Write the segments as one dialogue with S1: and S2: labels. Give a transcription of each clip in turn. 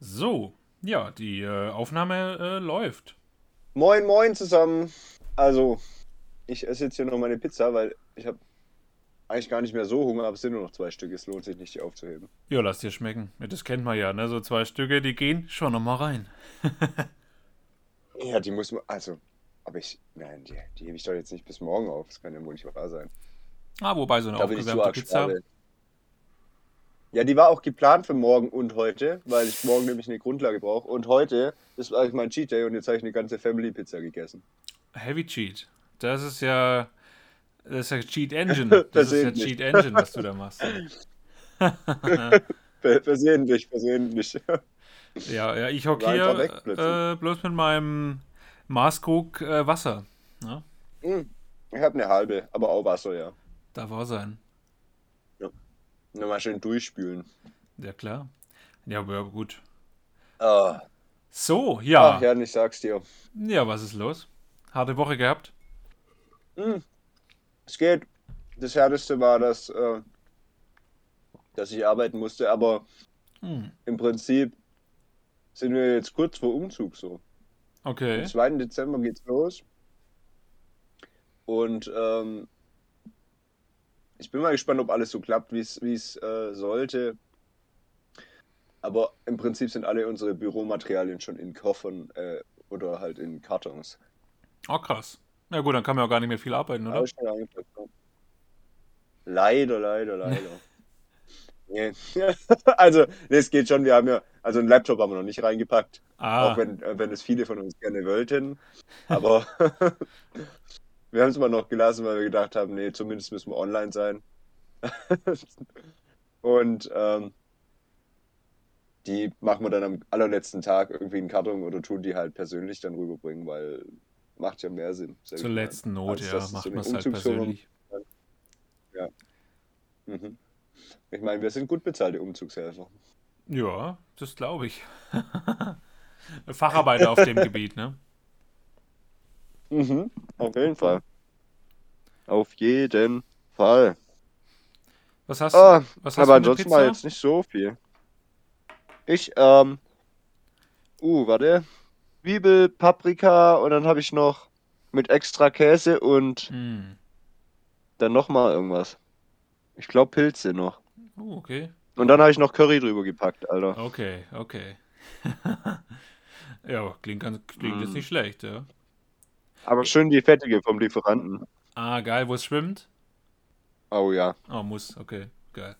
S1: So, ja, die äh, Aufnahme äh, läuft.
S2: Moin, moin zusammen. Also, ich esse jetzt hier noch meine Pizza, weil ich habe eigentlich gar nicht mehr so Hunger, aber es sind nur noch zwei Stück. Es lohnt sich nicht, die aufzuheben.
S1: Ja, lass dir schmecken. Das kennt man ja, ne? So zwei Stücke, die gehen schon nochmal rein.
S2: Ja, die muss man. Also, aber ich. Nein, die, die hebe ich doch jetzt nicht bis morgen auf. Das kann ja wohl nicht wahr sein.
S1: Ah, wobei so eine
S2: Da
S1: aufgewärmte Pizza.
S2: Spargel. Ja, die war auch geplant für morgen und heute, weil ich morgen nämlich eine Grundlage brauche. Und heute ist eigentlich mein Cheat Day und jetzt habe ich eine ganze Family Pizza gegessen.
S1: Heavy Cheat. Das ist ja. Das ist ja Cheat Engine. Das ist ja
S2: Versehentlich.
S1: Cheat Engine, was du da machst.
S2: Ver- Versehentlich, versehentlich.
S1: Ja, ja, ich hock
S2: War einfach
S1: hier äh, bloß mit meinem Maßkrug äh, Wasser. Ja,
S2: Hm, Ich habe eine halbe, aber auch Wasser, ja.
S1: darf auch sein.
S2: Nochmal schön durchspülen.
S1: Ja, klar. Ja, aber ja, gut.
S2: Ah,
S1: So, ja.
S2: Ach, Jan, ich sag's dir.
S1: Ja, was ist los? Harte Woche gehabt?
S2: Hm. Es geht. Das Härteste war, dass, äh, dass ich arbeiten musste, aber
S1: Hm.
S2: im Prinzip sind wir jetzt kurz vor Umzug so.
S1: Okay.
S2: Am 2. Dezember geht's los. Und ähm, ich bin mal gespannt, ob alles so klappt, wie es äh, sollte. Aber im Prinzip sind alle unsere Büromaterialien schon in Koffern äh, oder halt in Kartons.
S1: Oh, krass. Na gut, dann kann man ja gar nicht mehr viel arbeiten, oder?
S2: Ja. Leider, leider, leider. nee. Also, nee, es geht schon. Wir haben ja, also einen Laptop haben wir noch nicht reingepackt.
S1: Ah,
S2: Auch wenn, äh, wenn es viele von uns gerne wollten. Aber wir haben es mal noch gelassen, weil wir gedacht haben, nee, zumindest müssen wir online sein. Und ähm, die machen wir dann am allerletzten Tag irgendwie in Karton oder tun die halt persönlich dann rüberbringen, weil macht ja mehr Sinn.
S1: zur letzten Not, ja, macht
S2: so
S1: man es halt persönlich.
S2: Mhm. Ich meine, wir sind gut bezahlte Umzugshelfer.
S1: Ja, das glaube ich. Facharbeiter auf dem Gebiet, ne?
S2: Mhm. Auf jeden Fall. Auf jeden Fall.
S1: Was hast,
S2: Ah,
S1: was hast
S2: aber
S1: du
S2: ansonsten war
S1: Pizza?
S2: jetzt nicht so viel. Ich, ähm, uh, warte. Zwiebel, Paprika und dann habe ich noch mit extra Käse und
S1: Hm.
S2: dann nochmal irgendwas. Ich glaube Pilze noch.
S1: Oh, okay.
S2: Und dann habe ich noch Curry drüber gepackt, Alter.
S1: Okay, okay. ja, klingt, ganz, klingt jetzt
S2: Mm.
S1: nicht schlecht, ja.
S2: Aber schön die fettige vom Lieferanten.
S1: Ah, geil, wo es schwimmt?
S2: Oh ja.
S1: Oh, muss, okay, geil.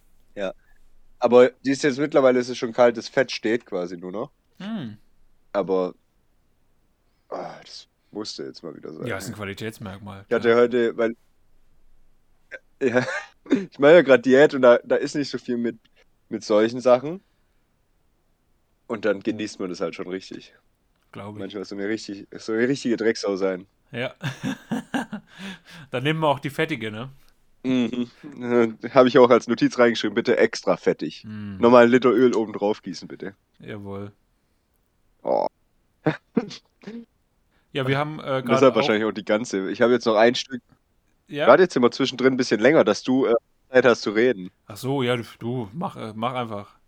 S2: Aber die ist jetzt mittlerweile ist es schon kalt, das Fett steht quasi nur noch.
S1: Hm.
S2: Aber ah, das musste jetzt mal wieder sein.
S1: Ja, ist ein Qualitätsmerkmal.
S2: Ich hatte heute, weil ja, ich mache ja gerade Diät und da, da ist nicht so viel mit, mit solchen Sachen. Und dann genießt man das halt schon richtig.
S1: Glaube ich.
S2: Manchmal so eine richtig, so eine richtige Drecksau sein.
S1: Ja. Dann nehmen wir auch die fettige, ne?
S2: Mhm. Habe ich auch als Notiz reingeschrieben, bitte extra fettig.
S1: Hm.
S2: Nochmal ein Liter Öl oben drauf gießen, bitte.
S1: Jawohl.
S2: Oh,
S1: Ja, wir haben äh, gerade
S2: deshalb
S1: auch,
S2: wahrscheinlich auch die ganze. Ich habe jetzt noch ein Stück.
S1: ja.
S2: Gerade jetzt immer zwischendrin ein bisschen länger, dass du äh, Zeit hast zu reden.
S1: Ach so, ja, du, du mach, äh, mach einfach.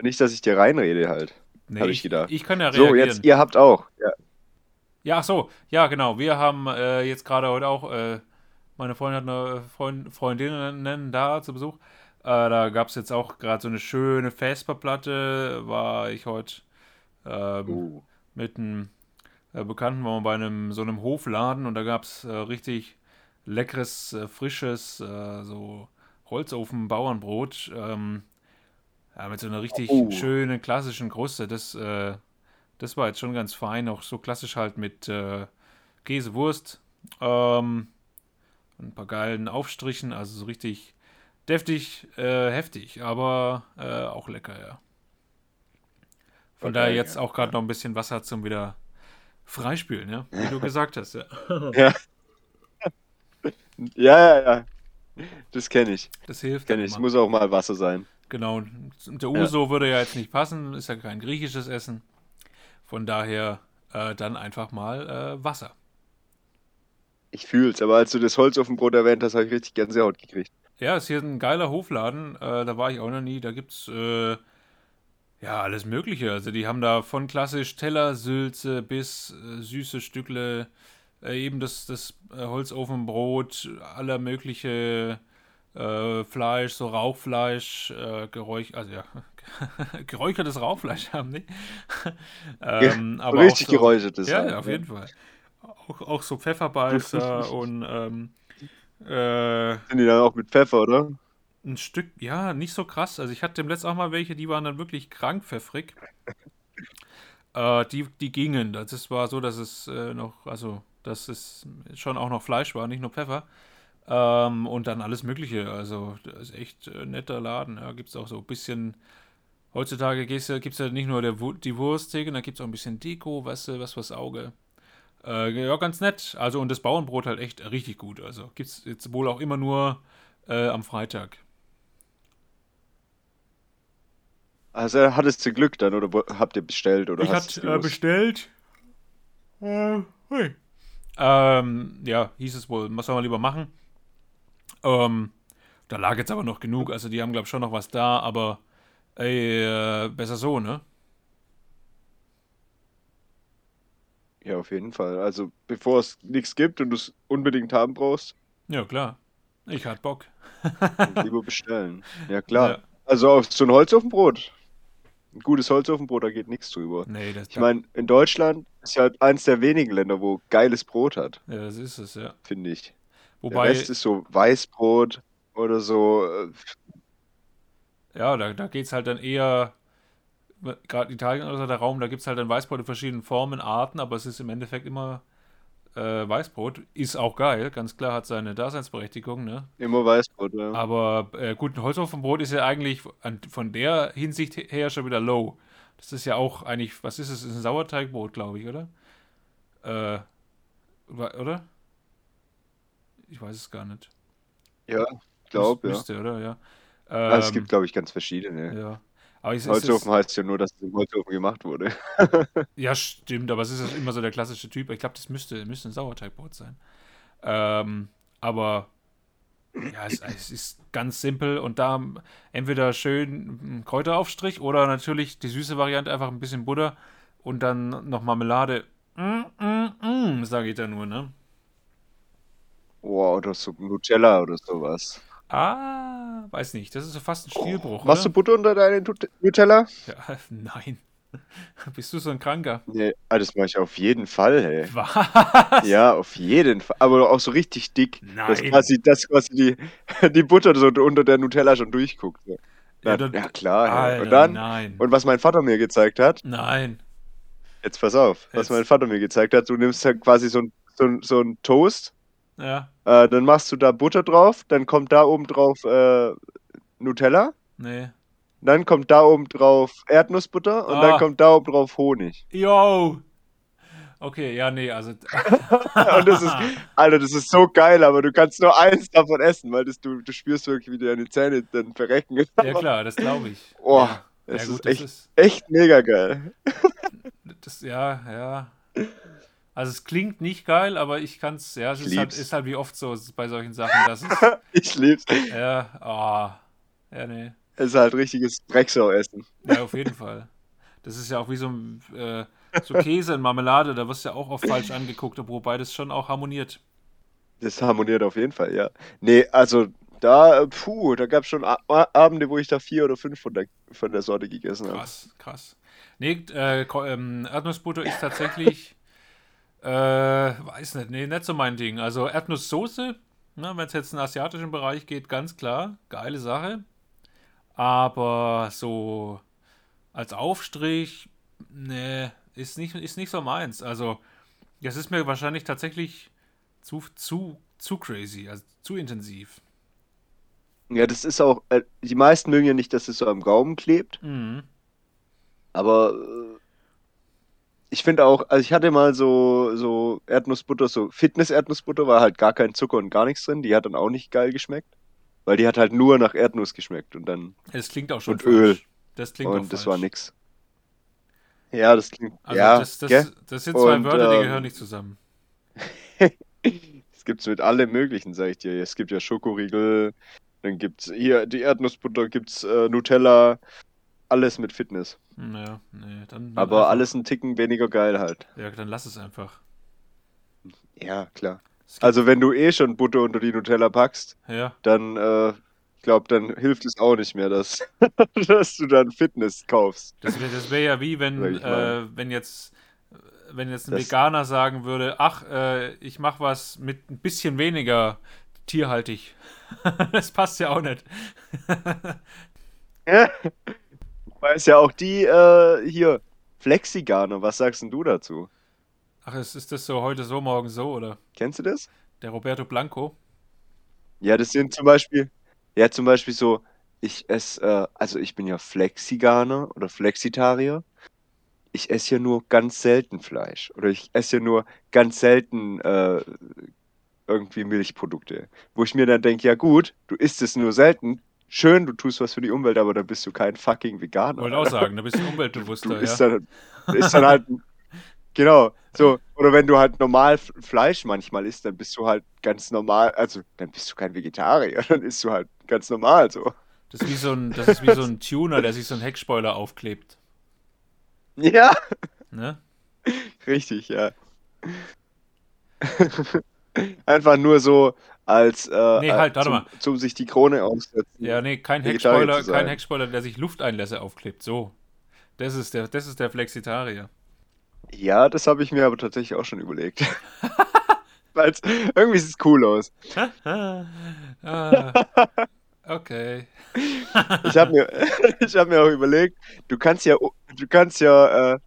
S2: Nicht, dass ich dir reinrede halt.
S1: Nee,
S2: Hab ich gedacht.
S1: Ich kann ja
S2: So,
S1: reagieren.
S2: jetzt, ihr habt auch. Ja.
S1: Ja, ach so, ja, genau. Wir haben äh, jetzt gerade heute auch, äh, meine Freundin hat eine Freund, Freundin da zu Besuch. Äh, da gab es jetzt auch gerade so eine schöne Vesperplatte. War ich heute ähm,
S2: Uh.
S1: mit einem äh, Bekannten, waren wir bei einem so einem Hofladen und da gab es äh, richtig leckeres, äh, frisches, so Holzofen-Bauernbrot. Ähm, ja, mit so einer richtig
S2: Oh.
S1: schönen klassischen Kruste. Das, äh, das war jetzt schon ganz fein, auch so klassisch halt mit äh, Käse, Wurst, ähm, ein paar geilen Aufstrichen, also so richtig deftig, äh, heftig, aber äh, auch lecker, ja. Von
S2: Okay,
S1: daher jetzt
S2: ja,
S1: auch gerade noch ein bisschen Wasser zum wieder freispülen, ja, wie du gesagt hast, ja.
S2: Ja. Ja, ja, ja. Das kenne ich.
S1: Das hilft.
S2: Kenn
S1: dann
S2: ich. Es muss auch mal Wasser sein.
S1: Genau, der Uso würde ja jetzt nicht passen, ist ja kein griechisches Essen. Von daher äh, dann einfach mal äh, Wasser.
S2: Ich fühl's, aber als du das Holz auf dem Brot erwähnt hast, habe ich richtig Gänsehaut gekriegt.
S1: Ja, ist hier ein geiler Hofladen, äh, da war ich auch noch nie. Da gibt's äh, Ja, alles Mögliche. Also die haben da von klassisch Tellersülze bis äh, süße Stückle, äh, eben das, das äh, Holzofenbrot, aller mögliche äh, Fleisch, so Rauchfleisch, äh, Geräuch, also ja, geräuchertes Rauchfleisch haben die.
S2: ähm, aber Richtig
S1: so,
S2: geräuchertes.
S1: Ja, ja, auf jeden Fall. Auch, auch so Pfefferbeißer und ähm,
S2: äh, Sind die dann auch mit Pfeffer, oder?
S1: Ein Stück, ja, nicht so krass. Also ich hatte dem letzten auch mal welche, die waren dann wirklich krank pfeffrig. äh, die, die gingen. Das war so, dass es äh, noch, also dass es schon auch noch Fleisch war, nicht nur Pfeffer. Ähm, und dann alles Mögliche. Also, das ist echt ein äh, netter Laden. Ja, gibt es auch so ein bisschen. Heutzutage gibt es ja nicht nur der, die Wursttheke, da gibt es auch ein bisschen Deko, was, was fürs Auge. Äh, ja, ganz nett. Also, und das Bauernbrot halt echt richtig gut. Also, gibt es jetzt wohl auch immer nur äh, am Freitag.
S2: Also, hattest du Glück dann oder habt ihr bestellt? Oder
S1: ich hatte äh, bestellt. Äh, hey. Ähm, ja, hieß es wohl, was soll man lieber machen? Ähm, da lag jetzt aber noch genug. Also die haben, glaube ich, schon noch was da, aber ey, äh, besser so, ne?
S2: Ja, auf jeden Fall. Also bevor es nichts gibt und du es unbedingt haben brauchst.
S1: Ja, klar. Ich hatte Bock.
S2: lieber bestellen. Ja, klar. Ja. Also auf so ein Holzofenbrot. Ein gutes Holzofenbrot, da geht nichts drüber.
S1: Nee, das
S2: ich meine, in Deutschland ist ja eins der wenigen Länder, wo geiles Brot hat.
S1: Ja, das ist es, ja.
S2: Finde ich.
S1: Wobei,
S2: Der Rest ist so Weißbrot oder so. Äh,
S1: ja, da, da geht es halt dann eher, gerade Italien oder so der Raum, da gibt es halt dann Weißbrot in verschiedenen Formen, Arten, aber es ist im Endeffekt immer äh, Weißbrot. Ist auch geil, ganz klar, hat seine Daseinsberechtigung, ne?
S2: Immer Weißbrot, ja.
S1: Aber äh, gut, ein Holzofenbrot ist ja eigentlich an, von der Hinsicht her schon wieder low. Das ist ja auch eigentlich, was ist es? Das ist ein Sauerteigbrot, glaube ich, oder? Äh, oder? Ich weiß es gar nicht.
S2: Ja, ich glaube,
S1: ja. Müsste, oder? Ja.
S2: Ähm, also es gibt, glaube ich, ganz verschiedene.
S1: Ja. Aber ich,
S2: Holzofen heißt ja nur, dass es im Holzofen gemacht wurde.
S1: ja, stimmt, aber es ist immer so der klassische Typ. Ich glaube, das müsste, müsste ein Sauerteigbrot sein. Ähm, aber ja, es, es, ist ganz simpel und da entweder schön Kräuteraufstrich oder natürlich die süße Variante, einfach ein bisschen Butter und dann noch Marmelade. Mm, mm, mm, sage ich da nur, ne?
S2: Oh, oder so Nutella oder sowas.
S1: Ah, weiß nicht. Das ist so fast ein Stilbruch.
S2: Machst du Butter unter deinen Nutella?
S1: Ja, nein. Bist du so ein Kranker?
S2: Nee, ah, das mache ich auf jeden Fall, hey.
S1: Was?
S2: Ja, auf jeden Fall. Aber auch so richtig dick.
S1: Nein.
S2: Dass quasi, dass quasi die, die Butter so unter der Nutella schon durchguckt. Ja, ja, dann, ja klar.
S1: Alter,
S2: und dann,
S1: nein.
S2: und was mein Vater mir gezeigt hat.
S1: Nein.
S2: Jetzt pass auf, was
S1: Jetzt.
S2: mein Vater mir gezeigt hat. Du nimmst halt quasi so ein, so, so ein Toast
S1: ja.
S2: Äh, dann machst du da Butter drauf, dann kommt da oben drauf äh, Nutella.
S1: Nee.
S2: Dann kommt da oben drauf Erdnussbutter und
S1: Ah.
S2: dann kommt da oben drauf Honig.
S1: Yo! Okay, ja, nee, also.
S2: und das ist, Alter, das ist so geil, aber du kannst nur eins davon essen, weil das, du, du spürst wirklich, wie deine Zähne dann verrecken.
S1: ja, klar, das glaube ich.
S2: Oh,
S1: ja.
S2: das
S1: ja, gut,
S2: ist echt,
S1: das ist.
S2: echt mega geil.
S1: Das, ja, ja. Also es klingt nicht geil, aber ich kann es, ja, es ist halt, ist halt wie oft so bei solchen Sachen, dass es,
S2: Ich lieb's.
S1: ja, ah, ja, nee,
S2: Es ist halt richtiges Drecksau-Essen.
S1: ja, auf jeden Fall. Das ist ja auch wie so, äh, so Käse und Marmelade, da wirst du ja auch oft falsch angeguckt, obwohl beides schon auch harmoniert.
S2: Das harmoniert auf jeden Fall, ja. Nee, also da, puh, da gab es schon Abende, wo ich da vier oder fünf von der, von der Sorte gegessen habe.
S1: Krass, krass. Nee, äh, ähm, Erdnussbutter ist tatsächlich, äh, weiß nicht, nee, nicht so mein Ding. Also Erdnusssoße, ne, wenn es jetzt in den asiatischen Bereich geht, ganz klar, geile Sache. Aber so als Aufstrich, nee, ist nicht, ist nicht so meins. Also, das ist mir wahrscheinlich tatsächlich zu, zu, zu crazy, also zu intensiv.
S2: Ja, das ist auch, äh, die meisten mögen ja nicht, dass es so am Gaumen klebt,
S1: Mhm.
S2: aber äh, ich finde auch, also ich hatte mal so, so Erdnussbutter, so Fitness-Erdnussbutter, war halt gar kein Zucker und gar nichts drin, die hat dann auch nicht geil geschmeckt, weil die hat halt nur nach Erdnuss geschmeckt und dann,
S1: Das klingt auch schon
S2: Und
S1: falsch.
S2: Öl.
S1: Das klingt auch
S2: und das
S1: falsch.
S2: war nix. Ja, das klingt,
S1: Also
S2: ja,
S1: das, das,
S2: gell?
S1: das sind zwei
S2: Und,
S1: Wörter, die
S2: ähm,
S1: gehören nicht zusammen.
S2: Es gibt's mit allem möglichen, sag ich dir. Es gibt ja Schokoriegel, dann gibt's hier die Erdnussbutter, gibt's äh, Nutella, alles mit Fitness.
S1: Naja, nee, dann.
S2: Aber
S1: einfach-
S2: alles ein Ticken weniger geil halt.
S1: Ja, dann lass es einfach.
S2: Ja, klar. Also wenn du eh schon Butter unter die Nutella packst,
S1: Ja,
S2: dann, äh, ich glaube, dann hilft es auch nicht mehr, dass, dass du dann Fitness kaufst.
S1: das wäre das wär ja wie, wenn, äh, wenn jetzt. Wenn jetzt ein
S2: Das-
S1: Veganer sagen würde, ach, äh, ich mache was mit ein bisschen weniger tierhaltig. das passt ja auch nicht.
S2: Weiß ja auch die äh, hier, Flexigane, was sagst denn du dazu?
S1: Ach, ist, ist das so heute so, morgen so, oder?
S2: Kennst du das?
S1: Der Roberto Blanco?
S2: Ja, das sind zum Beispiel, ja, zum Beispiel so, ich esse, äh, also ich bin ja Flexiganer oder Flexitarier. Ich esse ja nur ganz selten Fleisch. Oder ich esse ja nur ganz selten äh, irgendwie Milchprodukte. Wo ich mir dann denke, ja gut, du isst es nur selten. Schön, du tust was für die Umwelt, aber dann bist du kein fucking Veganer.
S1: Wollte auch sagen, da bist du
S2: Du
S1: umweltbewusster,
S2: isst
S1: ja.
S2: dann, du isst dann halt, genau, so, oder wenn du halt normal Fleisch manchmal isst, dann bist du halt ganz normal, also dann bist du kein Vegetarier, dann isst du halt ganz normal so.
S1: Das ist wie so ein, das ist wie so ein Tuner, der sich so einen Heckspoiler aufklebt.
S2: Ja,
S1: Ne?
S2: richtig, ja. Einfach nur so als, äh,
S1: Nee, halt, warte
S2: zum,
S1: mal.
S2: zum sich die Krone aufsetzen.
S1: Ja, nee, kein Heckspoiler, kein. Heckspoiler, der sich Lufteinlässe aufklebt. So. Das ist der, das ist der Flexitarier.
S2: Ja, das habe ich mir aber tatsächlich auch schon überlegt. Weil irgendwie sieht es cool aus.
S1: ah, okay.
S2: Ich habe mir, ich hab mir auch überlegt, du kannst ja, du kannst ja, äh,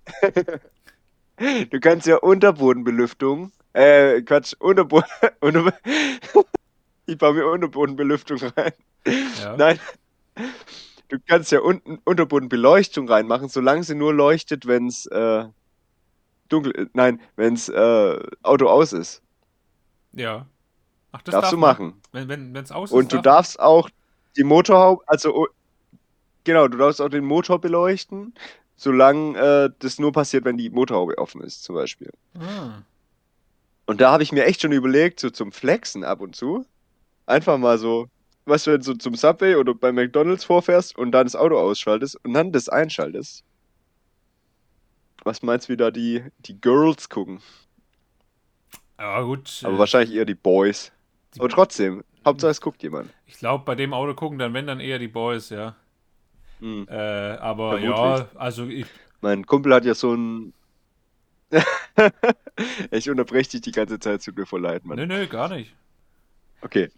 S2: du kannst ja Unterbodenbelüftung, äh, Quatsch, Unterboden, Unter, ich baue mir Unterbodenbelüftung rein.
S1: Ja.
S2: Nein, du kannst ja unten Unterbodenbeleuchtung reinmachen, solange sie nur leuchtet, wenn es äh, dunkel, äh, nein, wenn es äh, Auto aus ist.
S1: Ja. Ach, das
S2: Darfst
S1: darf
S2: du machen.
S1: Wenn wenn wenn's aus
S2: Und
S1: ist,
S2: du
S1: darf
S2: darfst auch die Motorhaube, also oh, genau, du darfst auch den Motor beleuchten, solange äh, das nur passiert, wenn die Motorhaube offen ist, zum Beispiel.
S1: Ah.
S2: Und da habe ich mir echt schon überlegt, so zum Flexen ab und zu, einfach mal so, was wenn du so zum Subway oder bei McDonalds vorfährst und dann das Auto ausschaltest und dann das einschaltest. Was meinst du, wie da die, die Girls gucken?
S1: Ja, gut.
S2: Aber
S1: äh,
S2: wahrscheinlich eher die Boys.
S1: die-
S2: Aber trotzdem, Hauptsache es guckt jemand.
S1: Ich glaube, bei dem Auto gucken dann, wenn, dann eher die Boys, ja.
S2: Hm.
S1: Äh, aber ja,
S2: Vermutlich.
S1: also ich,
S2: Mein Kumpel hat ja so ein. ich unterbreche dich die ganze Zeit, tut mir voll leid, Mann.
S1: nö, nö, gar nicht.
S2: Okay.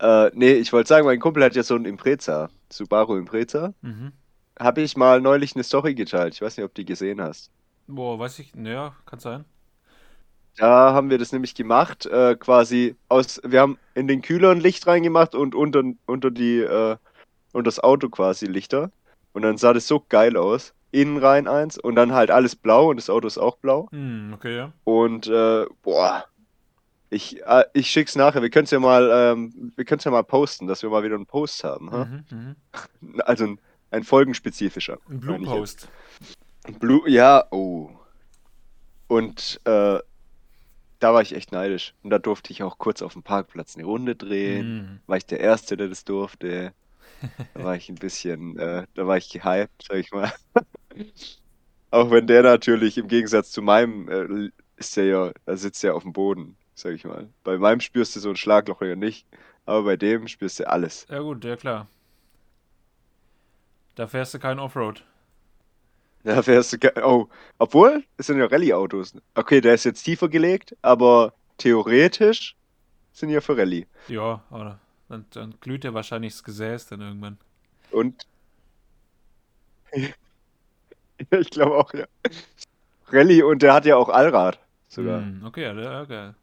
S2: Äh, nee, ich wollte sagen, mein Kumpel hat ja so ein Impreza, Subaru Impreza.
S1: Mhm.
S2: Habe ich mal neulich eine Story geteilt. Ich weiß nicht, ob du die gesehen hast.
S1: Boah, weiß ich, naja, kann sein.
S2: Da haben wir das nämlich gemacht, äh, quasi aus. Wir haben in den Kühler ein Licht reingemacht und unter, unter die, äh, unter das Auto quasi Lichter. Und dann sah das so geil aus. Innen rein eins und dann halt alles blau und das Auto ist auch blau.
S1: Hm, okay, ja.
S2: Und äh, boah, ich, äh, ich schick's nachher. Wir können es ja mal, ähm, wir können's ja mal posten, dass wir mal wieder einen Post haben. ha?
S1: Mhm, mhm.
S2: Also ein, ein folgenspezifischer.
S1: Ein Blue. Post.
S2: Blue, ja, oh. Und äh, da war ich echt neidisch. Und da durfte ich auch kurz auf dem Parkplatz eine Runde drehen.
S1: Hm.
S2: War ich der Erste, der das durfte. Da war ich ein bisschen, äh, da war ich gehypt, sag ich mal. Auch wenn der natürlich im Gegensatz zu meinem, äh, ist der ja, da sitzt er auf dem Boden, sag ich mal. Bei meinem spürst du so ein Schlagloch ja nicht, aber bei dem spürst du alles.
S1: Ja gut, ja klar. Da fährst du kein Offroad.
S2: Da fährst du, ge- oh, obwohl, es sind ja Rallye-Autos. Okay, der ist jetzt tiefer gelegt, aber theoretisch sind ja für Rallye.
S1: Ja, aber dann, dann glüht ja wahrscheinlich das Gesäß dann irgendwann.
S2: Und ich glaube auch, ja. Rallye und der hat ja auch Allrad sogar.
S1: Hm, okay, ja, ja, geil.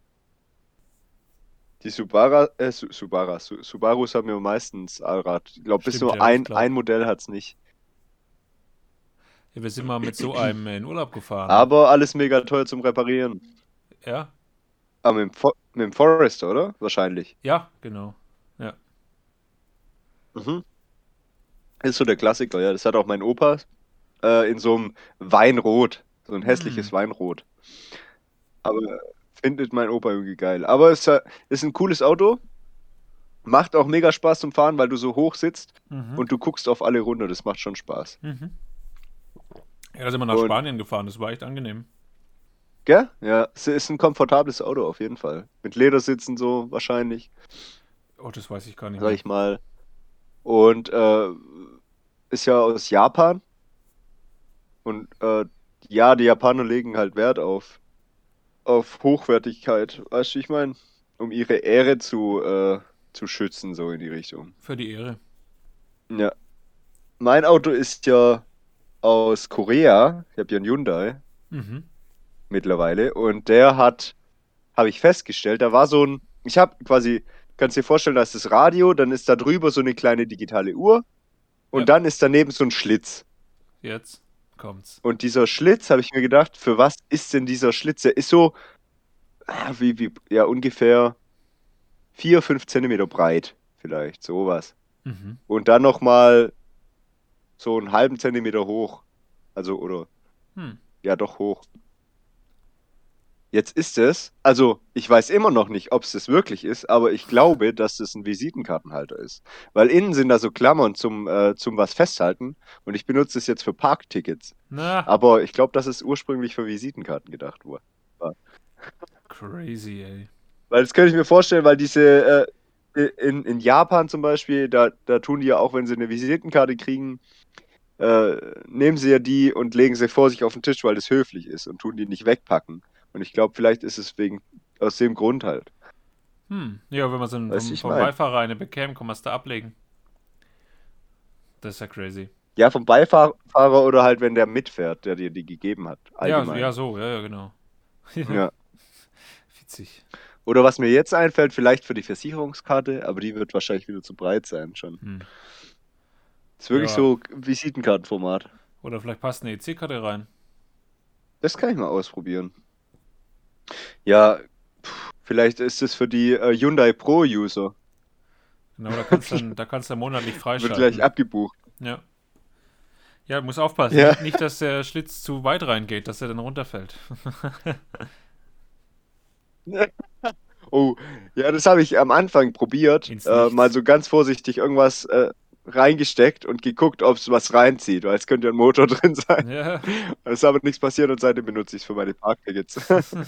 S2: Die Subara, äh, Su Subara, Su Subarus haben ja meistens Allrad. Ich glaube, bis nur
S1: ja,
S2: ein, ein Modell hat es nicht.
S1: Ja, wir sind mal mit so einem in Urlaub gefahren.
S2: Aber alles mega teuer zum Reparieren.
S1: Ja,
S2: Aber mit dem, Fo mit dem Forester, oder? Wahrscheinlich.
S1: ja, genau.
S2: Mhm. Ist so der Klassiker, ja. Das hat auch mein Opa äh, in so einem Weinrot. So ein hässliches
S1: Hm.
S2: Weinrot. Aber findet mein Opa irgendwie geil. Aber es äh, ist ein cooles Auto. Macht auch mega Spaß zum Fahren, weil du so hoch sitzt
S1: Mhm.
S2: und du guckst auf alle runter. Das macht schon Spaß.
S1: Mhm. Ja, da sind wir nach
S2: Und-
S1: Spanien gefahren, das war echt angenehm.
S2: Gell? Ja, es ist ein komfortables Auto auf jeden Fall. Mit Ledersitzen so wahrscheinlich,
S1: Oh, das weiß ich gar nicht
S2: sag
S1: mehr.
S2: ich mal. Und äh, ist ja aus Japan. Und äh, ja, die Japaner legen halt Wert auf, auf Hochwertigkeit. Weißt du, ich meine? Um ihre Ehre zu, äh, zu schützen, so in die Richtung.
S1: Für die Ehre.
S2: Ja. Mein Auto ist ja aus Korea. Ich habe ja einen Hyundai
S1: Mhm.
S2: mittlerweile. Und der hat, habe ich festgestellt, da war so ein, ich habe quasi, kannst dir vorstellen, da ist das Radio, dann ist da drüber so eine kleine digitale Uhr und
S1: Ja.
S2: dann ist daneben so ein Schlitz.
S1: Jetzt kommt's.
S2: Und dieser Schlitz, habe ich mir gedacht, für was ist denn dieser Schlitz? Der ist so, ah, wie, wie, ja, ungefähr 4, 5 Zentimeter breit, vielleicht, sowas.
S1: Mhm.
S2: Und dann nochmal so einen halben Zentimeter hoch. Also, oder
S1: Hm.
S2: Ja, doch hoch. Jetzt ist es, also ich weiß immer noch nicht, ob es das wirklich ist, aber ich glaube, dass es ein Visitenkartenhalter ist. Weil innen sind da so Klammern zum, äh, zum was festhalten und ich benutze es jetzt für Parktickets.
S1: Na,
S2: Aber ich glaube, dass es ursprünglich für Visitenkarten gedacht wurde.
S1: crazy, ey.
S2: Weil das könnte ich mir vorstellen, weil diese, äh, in, in Japan zum Beispiel, da, da tun die ja auch, wenn sie eine Visitenkarte kriegen, äh, nehmen sie ja die und legen sie vor sich auf den Tisch, weil das höflich ist und tun die nicht wegpacken. Und ich glaube, vielleicht ist es wegen, aus dem Grund halt.
S1: Hm. Ja, wenn man so einen, vom, vom. Beifahrer eine bekäme, kann man es da ablegen. Das ist ja crazy.
S2: Ja, vom Beifahrer oder halt, wenn der mitfährt, der dir die gegeben hat.
S1: Ja,
S2: Allgemein.
S1: ja, so, ja, ja, genau.
S2: Ja.
S1: Witzig.
S2: Oder was mir jetzt einfällt, vielleicht für die Versicherungskarte, aber die wird wahrscheinlich wieder zu breit sein schon.
S1: Hm.
S2: ist wirklich
S1: Ja.
S2: so Visitenkartenformat.
S1: Oder vielleicht passt eine EC-Karte rein.
S2: Das kann ich mal ausprobieren. Ja, vielleicht ist es für die äh, Hyundai Pro-User.
S1: Genau, da kannst du dann, da kannst du monatlich
S2: Wird
S1: freischalten.
S2: gleich abgebucht.
S1: Ja. Ja, muss aufpassen.
S2: Ja.
S1: Nicht, dass der Schlitz zu weit reingeht, dass er dann runterfällt.
S2: Oh, ja, das habe ich am Anfang probiert. Äh, mal so ganz vorsichtig irgendwas äh, reingesteckt und geguckt, ob es was reinzieht, weil es könnte ja ein Motor drin sein.
S1: ja.
S2: Es ist aber nichts passiert und seitdem benutze ich es für meine Parktickets.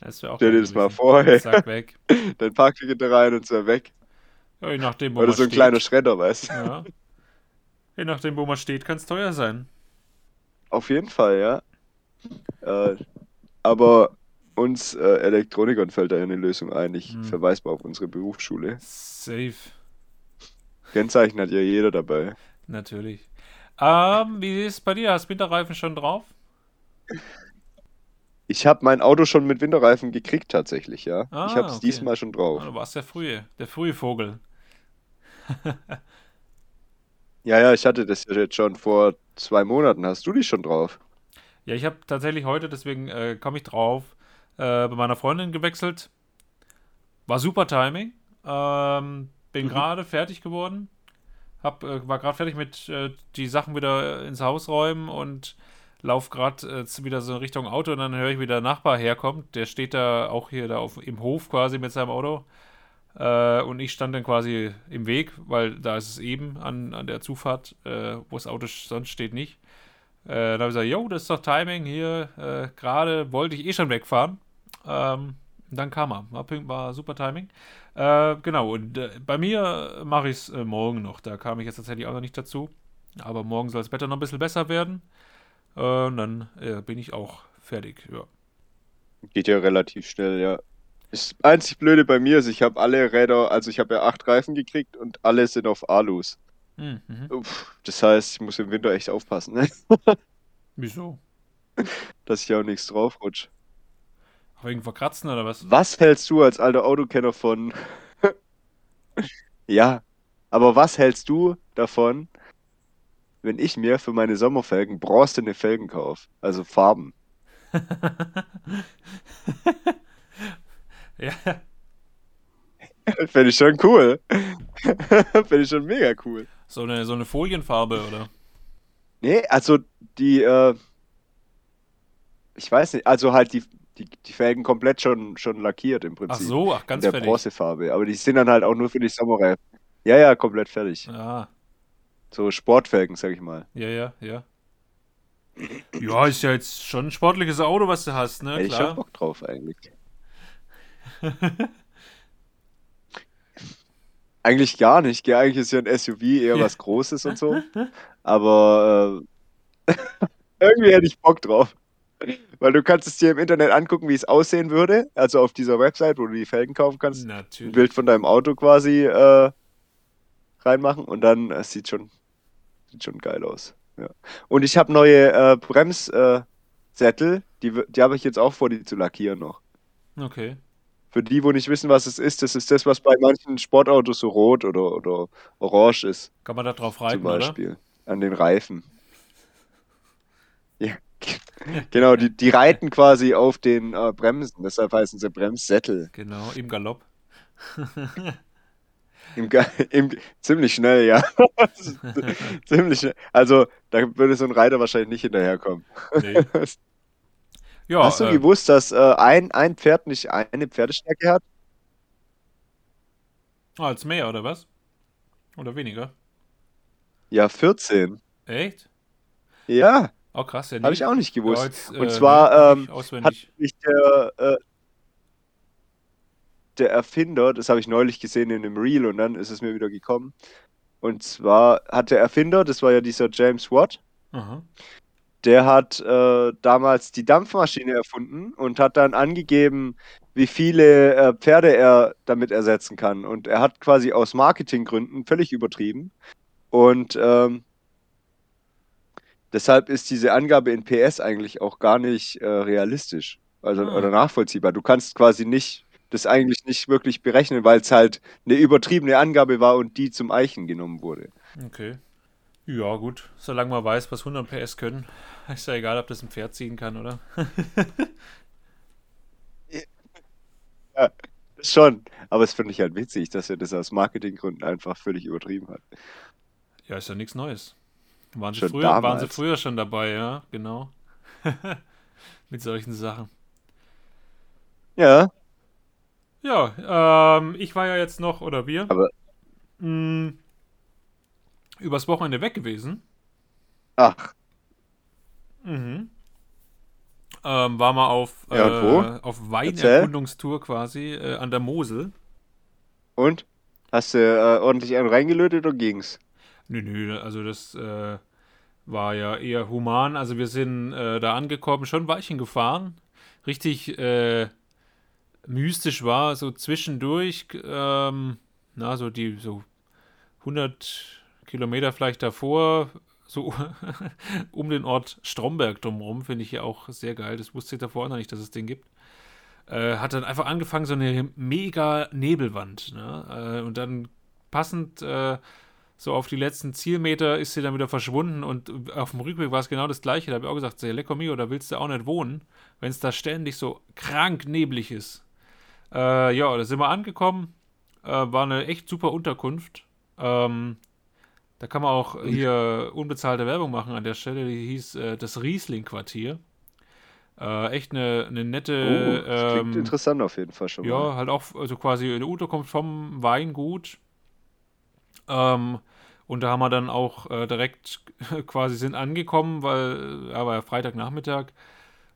S1: Das wäre auch
S2: Stell dir das mal vor, ey.
S1: Zack, weg.
S2: Dein Parkticket da rein und es wäre weg.
S1: Ja, je nachdem, wo
S2: Oder
S1: man
S2: so ein
S1: steht.
S2: kleiner Schredder, weißt du?
S1: Ja. Je nachdem, wo man steht, kann es teuer sein.
S2: Auf jeden Fall, ja. Äh, aber uns äh, Elektronikern fällt da eine Lösung ein. Ich
S1: Hm.
S2: verweise mal auf unsere Berufsschule.
S1: Safe.
S2: Kennzeichen hat ja jeder dabei.
S1: Natürlich. Ähm, wie ist es bei dir? Hast Winterreifen schon drauf?
S2: Ich habe mein Auto schon mit Winterreifen gekriegt tatsächlich, ja.
S1: Ah,
S2: ich habe es
S1: okay.
S2: diesmal schon drauf.
S1: Ah, du warst der frühe, der frühe Vogel.
S2: Ja, ja, ich hatte das jetzt schon vor zwei Monaten. Hast du die schon drauf?
S1: Ja, ich habe tatsächlich heute, deswegen äh, komme ich drauf, äh, bei meiner Freundin gewechselt. War super Timing. Ähm, bin
S2: Mhm.
S1: gerade fertig geworden. Hab, äh, war gerade fertig mit äh, die Sachen wieder ins Haus räumen und lauf gerade äh, wieder so in Richtung Auto und dann höre ich, wie der Nachbar herkommt. Der steht da auch hier da auf, im Hof quasi mit seinem Auto. Äh, und ich stand dann quasi im Weg, weil da ist es eben an, an der Zufahrt, äh, wo das Auto sonst steht nicht. Äh, dann habe ich gesagt, jo, das ist doch Timing hier. Äh, Gerade wollte ich eh schon wegfahren. Ähm, dann kam er. War, war super Timing. Äh, genau, und äh, bei mir mache ich es äh, morgen noch. Da kam ich jetzt tatsächlich auch noch nicht dazu. Aber morgen soll das Wetter noch ein bisschen besser werden. Äh, und dann äh, bin ich auch fertig. Ja.
S2: Geht ja relativ schnell, ja. Das einzig Blöde bei mir ist, ich habe alle Räder, also ich habe ja acht Reifen gekriegt und alle sind auf Alus.
S1: Hm, mhm.
S2: Uff, das heißt, ich muss im Winter echt aufpassen, ne?
S1: Wieso?
S2: dass ich auch nichts draufrutsch.
S1: Wegen Verkratzen oder was?
S2: Was hältst du als alter Autokenner von. ja, aber was hältst du davon, wenn ich mir für meine Sommerfelgen bronzene Felgen kaufe? Also Farben.
S1: ja.
S2: Fände ich schon cool. Fände ich schon mega cool.
S1: So eine, so eine Folienfarbe, oder?
S2: Nee, also die, äh, ich weiß nicht, also halt die, die, die Felgen komplett schon, schon lackiert im
S1: Ach
S2: Prinzip.
S1: so, ach, ganz
S2: der
S1: fertig.
S2: Bronzefarbe. Aber die sind dann halt auch nur für die Sommerreifen. Ja, ja, komplett fertig.
S1: Ah,
S2: So Sportfelgen, sag ich mal.
S1: ja, ja, ja. Ja, ist ja jetzt schon ein sportliches Auto, was du hast, ne?
S2: Hätte ich schon
S1: Klar.
S2: Bock drauf eigentlich. Eigentlich gar nicht. gell? Eigentlich ist ja ein SUV eher
S1: Ja.
S2: was Großes und so. Aber äh, irgendwie hätte ich Bock drauf. Weil du kannst es dir im Internet angucken, wie es aussehen würde. Also auf dieser Website, wo du die Felgen kaufen kannst. Ein
S1: Natürlich.
S2: Bild von deinem Auto quasi äh, reinmachen und dann es sieht schon sieht schon geil aus. Ja. Und ich habe neue äh, Bremssättel, äh, die, die habe ich jetzt auch vor, die zu lackieren noch.
S1: Okay.
S2: Für die, wo nicht wissen, was es ist, das ist das, was bei manchen Sportautos so rot oder, oder orange ist,
S1: Kann man da drauf
S2: zum
S1: reiten, oder?
S2: Beispiel. An den Reifen. Genau, die, die reiten quasi auf den äh, Bremsen, deshalb heißen sie Bremssättel.
S1: Genau, im Galopp.
S2: Im, im, ziemlich schnell, ja. ziemlich schnell. Also, da würde so ein Reiter wahrscheinlich nicht hinterherkommen.
S1: Nee. Ja,
S2: Hast du
S1: äh,
S2: gewusst, dass äh, ein, ein Pferd nicht eine Pferdestärke hat?
S1: als mehr, oder was? Oder weniger?
S2: Ja, 14.
S1: Echt?
S2: Ja,
S1: Oh, krass, ja,
S2: habe ich auch nicht
S1: Ja,
S2: gewusst.
S1: jetzt,
S2: Und
S1: äh,
S2: zwar
S1: nee,
S2: ähm, hat sich der, äh, der Erfinder, das habe ich neulich gesehen in einem Reel und dann ist es mir wieder gekommen. Und zwar hat der Erfinder, das war ja dieser James Watt,
S1: Aha.
S2: der hat äh, damals die Dampfmaschine erfunden und hat dann angegeben, wie viele äh, Pferde er damit ersetzen kann. Und er hat quasi aus Marketinggründen völlig übertrieben. Und ähm, deshalb ist diese Angabe in PS eigentlich auch gar nicht äh, realistisch also,
S1: Ah.
S2: oder nachvollziehbar. Du kannst quasi nicht das eigentlich nicht wirklich berechnen, weil es halt eine übertriebene Angabe war und die zum Eichen genommen wurde.
S1: Okay. Ja, gut. Solange man weiß, was 100 PS können, ist ja egal, ob das ein Pferd ziehen kann, oder?
S2: Das schon. Aber es finde ich halt witzig, dass er das aus Marketinggründen einfach völlig übertrieben hat.
S1: Ja, ist ja nichts Neues. Waren sie, früher, waren sie früher schon dabei, ja, genau. Mit solchen Sachen.
S2: Ja,
S1: Ja, ähm, ich war ja jetzt noch, oder wir,
S2: aber
S1: mh, übers Wochenende weg gewesen.
S2: ach,
S1: Mhm. Ähm, war mal auf,
S2: Ja,
S1: äh, auf
S2: Erzähl.
S1: Weinerkundungstour quasi äh, an der Mosel.
S2: und? Hast du äh, ordentlich einen reingelötet oder ging's?
S1: Nö, nö, also das äh, war ja eher human. Also wir sind äh, da angekommen, schon Weilchen gefahren. Richtig äh, mystisch war, so zwischendurch, ähm, na, so die so 100 Kilometer vielleicht davor, so um den Ort Stromberg drumherum, finde ich ja auch sehr geil. Das wusste ich davor noch nicht, dass es den gibt. Äh, hat dann einfach angefangen, so eine mega Nebelwand. Ne? Äh, und dann passend äh, so auf die letzten Zielmeter ist sie dann wieder verschwunden und auf dem Rückweg war es genau das gleiche. Da habe ich auch gesagt, sehr lecker mio, da willst du auch nicht wohnen, wenn es da ständig so krank neblig ist. Äh, ja, da sind wir angekommen. Äh, war eine echt super Unterkunft. Ähm, da kann man auch hier unbezahlte Werbung machen an der Stelle. Die hieß äh, das Riesling-Quartier. Äh, echt eine, eine
S2: Oh,
S1: nette.
S2: das klingt
S1: ähm,
S2: interessant auf jeden Fall schon mal.
S1: ja, halt auch also quasi eine Unterkunft vom Weingut. Ähm, und da haben wir dann auch äh, direkt quasi sind angekommen, weil, ja, war ja Freitagnachmittag,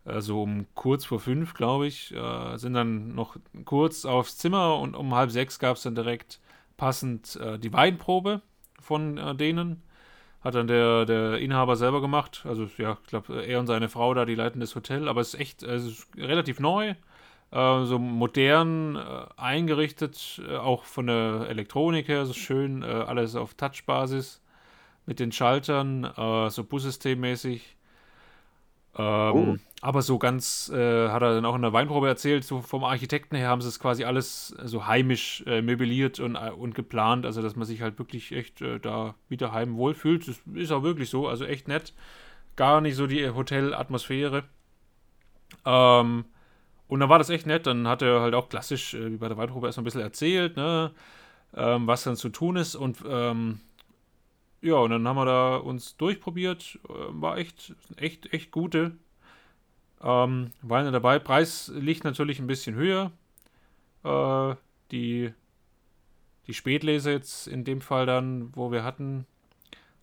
S1: äh, so um kurz vor fünf, glaube ich, äh, sind dann noch kurz aufs Zimmer und um halb sechs gab es dann direkt passend äh, die Weinprobe von äh, denen. Hat dann der, der Inhaber selber gemacht. Also, ja, ich glaube, er und seine Frau da, die leiten das Hotel. Aber es ist echt also, es ist relativ neu. Äh, so modern äh, eingerichtet, äh, auch von der Elektronik her, so schön, äh, alles auf Touch-Basis mit den Schaltern, so Bussystemmäßig. Ähm,
S2: Oh.
S1: Aber so ganz, äh, hat er dann auch in der Weinprobe erzählt, so vom Architekten her haben sie es quasi alles so heimisch äh, möbliert und, äh, und geplant, also dass man sich halt wirklich echt da wieder heim wohlfühlt. Das ist auch wirklich so, also echt nett. Gar nicht so die Hotelatmosphäre. Ähm, und dann war das echt nett. Dann hat er halt auch klassisch, äh, wie bei der Weinprobe, erst mal ein bisschen erzählt, ne, ähm, was dann zu tun ist. Und ähm, ja, und dann haben wir da uns durchprobiert. Äh, war echt, echt, echt gute. Ähm, Weine dabei. Preis liegt natürlich ein bisschen höher. Äh, die, die Spätlese jetzt in dem Fall dann, wo wir hatten,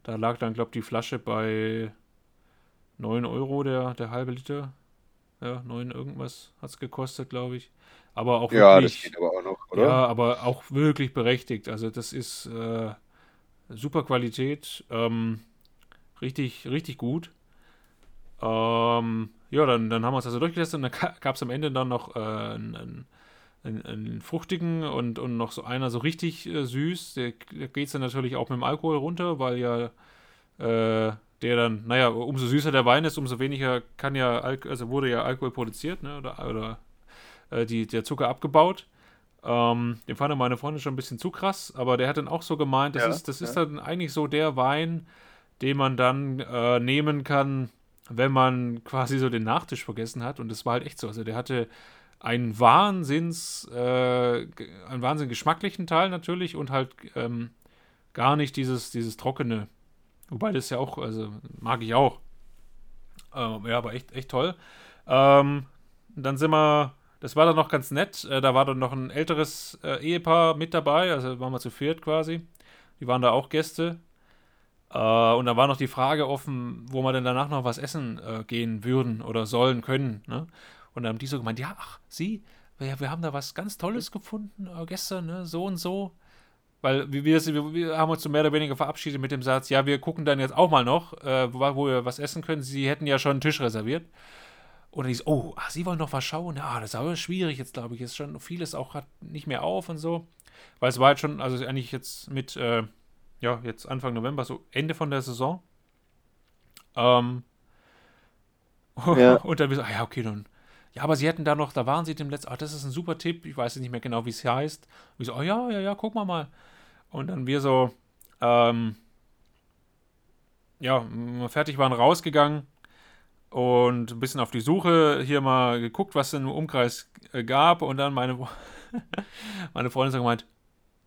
S1: da lag dann, glaube ich, die Flasche bei 9 Euro der, der halbe Liter. Ja, 9 irgendwas hat es gekostet, glaube ich. Aber auch
S2: Ja, das
S1: wirklich,
S2: geht aber auch noch, oder?
S1: ja, aber auch wirklich berechtigt. Also das ist äh, super Qualität, ähm, richtig, richtig gut. Ähm, ja, dann, dann haben wir uns also durchgetestet und dann gab es am Ende dann noch äh, einen, einen, einen, fruchtigen und, und noch so einer so richtig äh, süß. Der, der geht dann natürlich auch mit dem Alkohol runter, weil ja äh, der dann, naja, umso süßer der Wein ist, umso weniger kann ja, Alk also wurde ja Alkohol produziert, ne, oder, oder äh, die, der Zucker abgebaut. Ähm, den fand meine Freundin schon ein bisschen zu krass, aber der hat dann auch so gemeint, das
S2: Ja,
S1: ist, das ist
S2: ja.
S1: dann eigentlich so der Wein, den man dann äh, nehmen kann, wenn man quasi so den Nachtisch vergessen hat. Und das war halt echt so. Also der hatte einen Wahnsinns, äh, einen wahnsinnig geschmacklichen Teil natürlich und halt ähm, gar nicht dieses, dieses trockene. Wobei das ja auch, also mag ich auch. Ähm, ja, aber echt, echt toll. Ähm, dann sind wir, das war dann noch ganz nett. Äh, da war dann noch ein älteres äh, Ehepaar mit dabei, also waren wir zu viert quasi. Die waren da auch Gäste. Äh, und da war noch die Frage offen, wo wir denn danach noch was essen äh, gehen würden oder sollen können. Ne? Und dann haben die so gemeint, ja, ach, Sie, wir, wir haben da was ganz Tolles gefunden äh, gestern, ne? so und so. Weil wir, wir, haben uns so mehr oder weniger verabschiedet mit dem Satz, ja, wir gucken dann jetzt auch mal noch, äh, wo, wo wir was essen können. Sie hätten ja schon einen Tisch reserviert. Und dann hieß, oh, ach, Sie wollen noch was schauen? Ja, das ist aber schwierig jetzt, glaube ich. Ist schon vieles auch grad nicht mehr auf und so. Weil es war jetzt schon, also eigentlich jetzt mit, äh, ja, jetzt Anfang November, so Ende von der Saison. Ähm,
S2: Ja.
S1: und dann ah ja, okay, dann. Ja, aber sie hätten da noch, da waren sie dem letzten, ach, das ist ein super Tipp, ich weiß nicht mehr genau, wie es heißt. Und ich so, oh ja, ja, ja, guck mal mal. Und dann wir so, ähm, ja, fertig waren rausgegangen und ein bisschen auf die Suche hier mal geguckt, was es im Umkreis äh, gab. Und dann meine, meine Freundin so gemeint,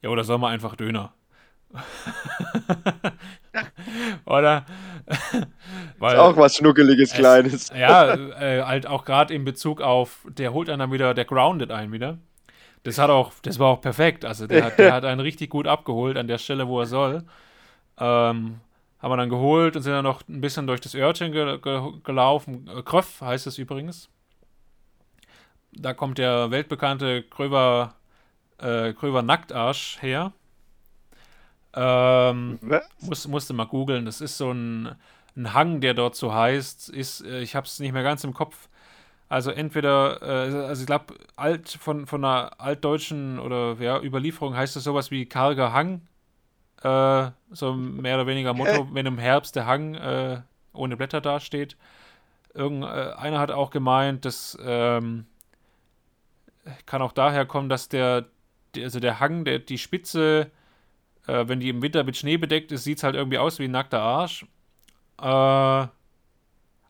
S1: ja, oder soll man einfach Döner? oder? Weil,
S2: Ist auch was Schnuckeliges,
S1: es-
S2: Kleines.
S1: ja, äh, halt auch gerade in Bezug auf, der holt einen dann wieder, der groundet einen wieder. Das hat auch, das war auch perfekt. Also der hat, der hat einen richtig gut abgeholt an der Stelle, wo er soll. Ähm, haben wir dann geholt und sind dann noch ein bisschen durch das Örtchen ge ge gelaufen. Kröff heißt es übrigens. Da kommt der weltbekannte Kröver, äh, Kröver Nacktarsch her. Ähm, muss, musste mal googeln. Das ist so ein, ein Hang, der dort so heißt. Ist, äh, ich habe es nicht mehr ganz im Kopf. Also entweder, äh, also ich glaube, alt von, von einer altdeutschen oder ja, Überlieferung heißt es sowas wie karger Hang. Äh, so mehr oder weniger Motto, wenn im Herbst der Hang äh, ohne Blätter dasteht. Äh, einer hat auch gemeint, dass ähm, kann auch daher kommen, dass der, also der Hang, der, die Spitze äh, wenn die im Winter mit Schnee bedeckt ist, sieht es halt irgendwie aus wie ein nackter Arsch. Äh,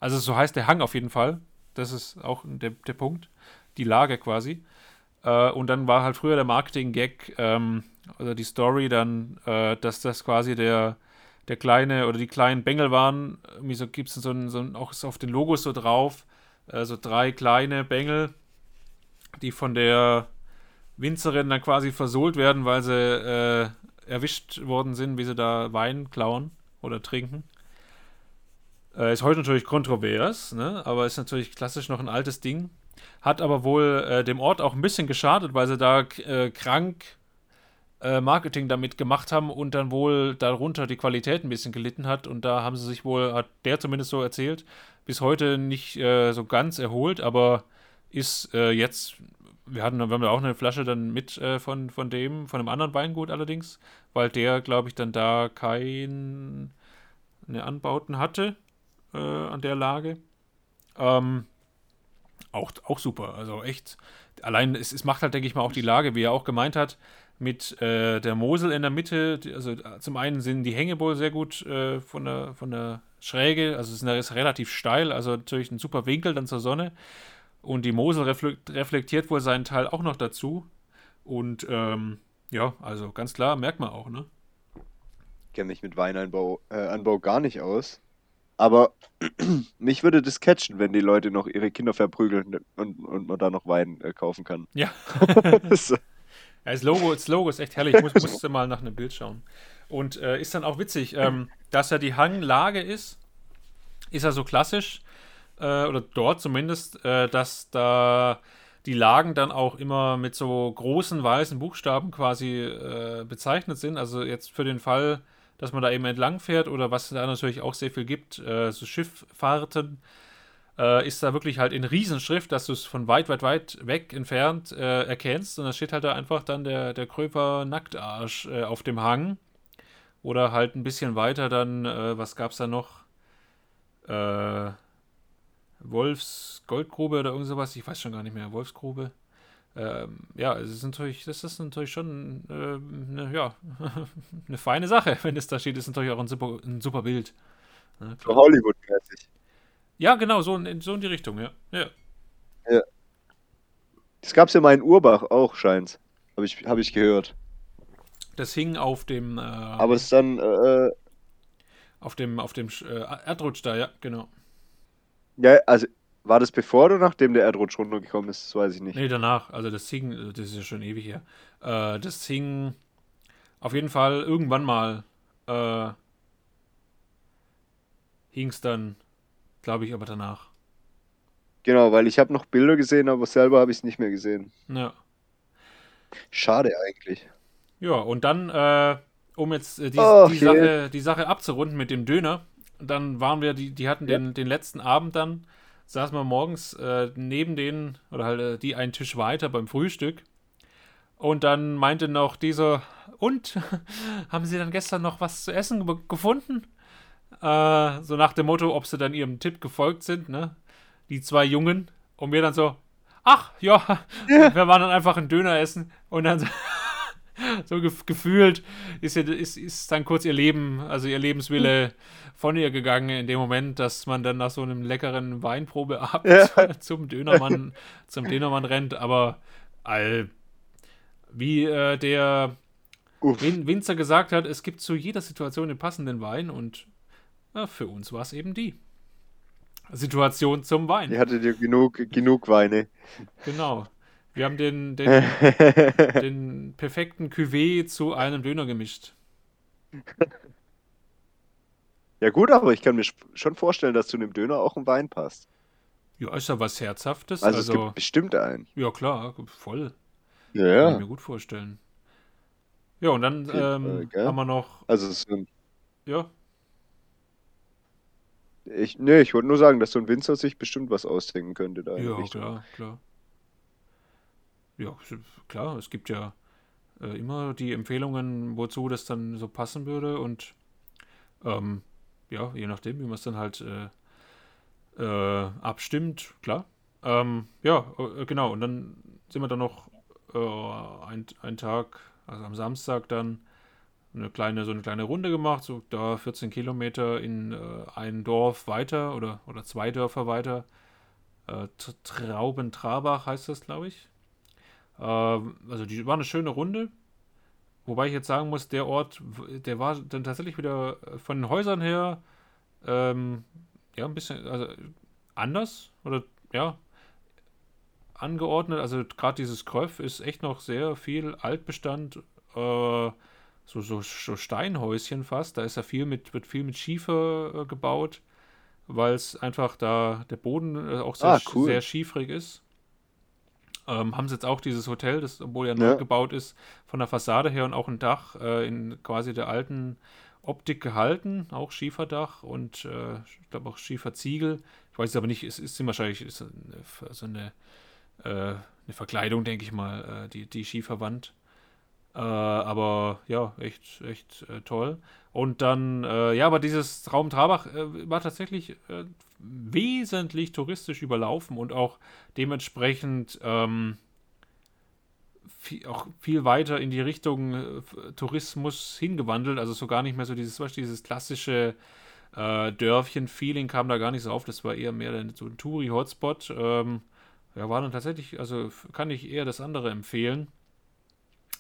S1: also so heißt der Hang auf jeden Fall. Das ist auch der, der Punkt. Die Lage quasi. Äh, und dann war halt früher der Marketing-Gag ähm, oder die Story dann, äh, dass das quasi der, der kleine oder die kleinen Bengel waren. Irgendwie so gibt es so ein, so ein, auch auf den Logos so drauf, äh, so drei kleine Bengel, die von der Winzerin dann quasi versohlt werden, weil sie äh, erwischt worden sind, wie sie da Wein klauen oder trinken. Äh, ist heute natürlich kontrovers, ne? aber ist natürlich klassisch noch ein altes Ding. Hat aber wohl äh, dem Ort auch ein bisschen geschadet, weil sie da äh, krank äh, Marketing damit gemacht haben und dann wohl darunter die Qualität ein bisschen gelitten hat. Und da haben sie sich wohl, hat der zumindest so erzählt, bis heute nicht äh, so ganz erholt, aber ist äh, jetzt, wir hatten, wir haben ja auch eine Flasche dann mit äh, von, von dem, von einem anderen Weingut allerdings, weil der, glaube ich, dann da keine Anbauten hatte äh, an der Lage. Ähm, auch, auch super, also echt. Allein, es, es macht halt, denke ich mal, auch die Lage, wie er auch gemeint hat, mit äh, der Mosel in der Mitte. Also äh, zum einen sind die Hänge wohl sehr gut äh, von, der, von der Schräge, also es ist, relativ steil, also natürlich ein super Winkel dann zur Sonne. Und die Mosel reflekt, reflektiert wohl seinen Teil auch noch dazu. Und ähm, ja, also ganz klar, merkt man auch, ne?
S2: kenne mich mit Weinanbau äh, Anbau gar nicht aus. Aber mich würde das catchen, wenn die Leute noch ihre Kinder verprügeln und, und man da noch Wein äh, kaufen kann.
S1: Ja.
S2: Das-
S1: Ja, das Logo, das Logo ist echt herrlich. Ich muss, musste mal nach einem Bild schauen. Und äh, ist dann auch witzig, ähm, dass ja die Hanglage ist. ist ja so klassisch, äh, oder dort zumindest, äh, dass da die Lagen dann auch immer mit so großen weißen Buchstaben quasi äh, bezeichnet sind. Also jetzt für den Fall, dass man da eben entlang fährt oder was da natürlich auch sehr viel gibt, äh, so Schifffahrten, äh, ist da wirklich halt in Riesenschrift, dass du es von weit, weit, weit weg entfernt äh, erkennst. Und da steht halt da einfach dann der, der Kröper Nacktarsch äh, auf dem Hang. Oder halt ein bisschen weiter dann, äh, was gab es da noch? Äh, Wolfs Goldgrube oder irgend sowas, ich weiß schon gar nicht mehr, Wolfsgrube. Ähm, ja, es ist natürlich, das ist natürlich schon äh, eine, ja, eine feine Sache, wenn es da steht. Ist natürlich auch ein super, ein super Bild.
S2: Ja, so Hollywood-mäßig.
S1: Ja, genau, so in, so in die Richtung, ja. ja.
S2: ja. Das gab es ja mal in Urbach auch, scheint. Habe ich, hab ich gehört.
S1: Das hing auf dem. Äh,
S2: Aber es ist dann. Äh,
S1: auf dem, auf dem äh, Erdrutsch da, ja, genau.
S2: Ja, also war das bevor oder nachdem der Erdrutsch runtergekommen ist? Das weiß ich nicht.
S1: Nee, danach. Also das hing, das ist ja schon ewig her. Äh, das hing auf jeden Fall irgendwann mal äh, hing es dann, glaube ich, aber danach.
S2: Genau, weil ich habe noch Bilder gesehen, aber selber habe ich es nicht mehr gesehen.
S1: Ja.
S2: Schade eigentlich.
S1: Ja, und dann, äh, um jetzt äh, die, oh, die, Sache, die Sache abzurunden mit dem Döner, dann waren wir, die, die hatten ja. den, den letzten Abend dann, saßen wir morgens äh, neben denen, oder halt äh, die einen Tisch weiter beim Frühstück. Und dann meinte noch dieser, und, haben Sie dann gestern noch was zu essen gefunden? Äh, so nach dem Motto, ob sie dann ihrem Tipp gefolgt sind, ne? Die zwei Jungen. Und mir dann so, ach, ja, ja. wir waren dann einfach ein Döner essen. Und dann so ge gefühlt ist, ist, ist dann kurz ihr Leben, also ihr Lebenswille von ihr gegangen in dem Moment, dass man dann nach so einem leckeren Weinprobeabend ja. zum Dönermann, zum Dönermann rennt. Aber all, wie äh, der Win Winzer gesagt hat, es gibt zu jeder Situation den passenden Wein und ja, für uns war es eben die Situation zum Wein.
S2: Ihr hattet ja genug, genug Weine.
S1: Genau. Wir haben den, den, den perfekten Cuvée zu einem Döner gemischt.
S2: Ja gut, aber ich kann mir schon vorstellen, dass zu einem Döner auch ein Wein passt.
S1: Ja, ist ja was Herzhaftes.
S2: Also, also es gibt bestimmt einen.
S1: Ja klar, voll.
S2: Ja, ja.
S1: Kann ich mir gut vorstellen. Ja, und dann ähm, haben wir noch...
S2: Also es sind...
S1: Ja.
S2: Ich, nee, ich wollte nur sagen, dass so ein Winzer sich bestimmt was ausdenken könnte da.
S1: Ja, klar, klar. Ja, klar, es gibt ja äh, immer die Empfehlungen, wozu das dann so passen würde und ähm, ja, je nachdem, wie man es dann halt äh, äh, abstimmt, klar. Ähm, ja, äh, genau, und dann sind wir dann noch äh, ein, einen Tag, also am Samstag dann eine kleine, so eine kleine Runde gemacht, so da 14 Kilometer in äh, ein Dorf weiter oder, oder zwei Dörfer weiter. Äh, Traubentrabach heißt das, glaube ich. Ähm, also die war eine schöne Runde. Wobei ich jetzt sagen muss, der Ort, der war dann tatsächlich wieder von den Häusern her ähm, ja ein bisschen also anders oder ja angeordnet. Also gerade dieses Kröff ist echt noch sehr viel Altbestand, äh, so, so, so, Steinhäuschen fast. Da ist ja viel mit, wird viel mit Schiefer äh, gebaut, weil es einfach da der Boden äh, auch sehr, ah, cool. sehr schiefrig ist. Ähm, haben sie jetzt auch dieses Hotel, das, obwohl ja, neu gebaut ist, von der Fassade her und auch ein Dach äh, in quasi der alten Optik gehalten, auch Schieferdach und äh, ich glaube auch Schieferziegel. Ich weiß es aber nicht, es ist wahrscheinlich ist eine, so eine, äh, eine Verkleidung, denke ich mal, äh, die, die Schieferwand. Äh, aber ja, echt, echt äh, toll. Und dann, äh, ja, aber dieses Raum Trabach war tatsächlich wesentlich touristisch überlaufen und auch dementsprechend ähm, viel, auch viel weiter in die Richtung äh, Tourismus hingewandelt. Also so gar nicht mehr so dieses, was, dieses klassische äh, Dörfchen-Feeling kam da gar nicht so auf. Das war eher mehr so ein Touri-Hotspot. Ähm, ja, war dann tatsächlich, also kann ich eher das andere empfehlen.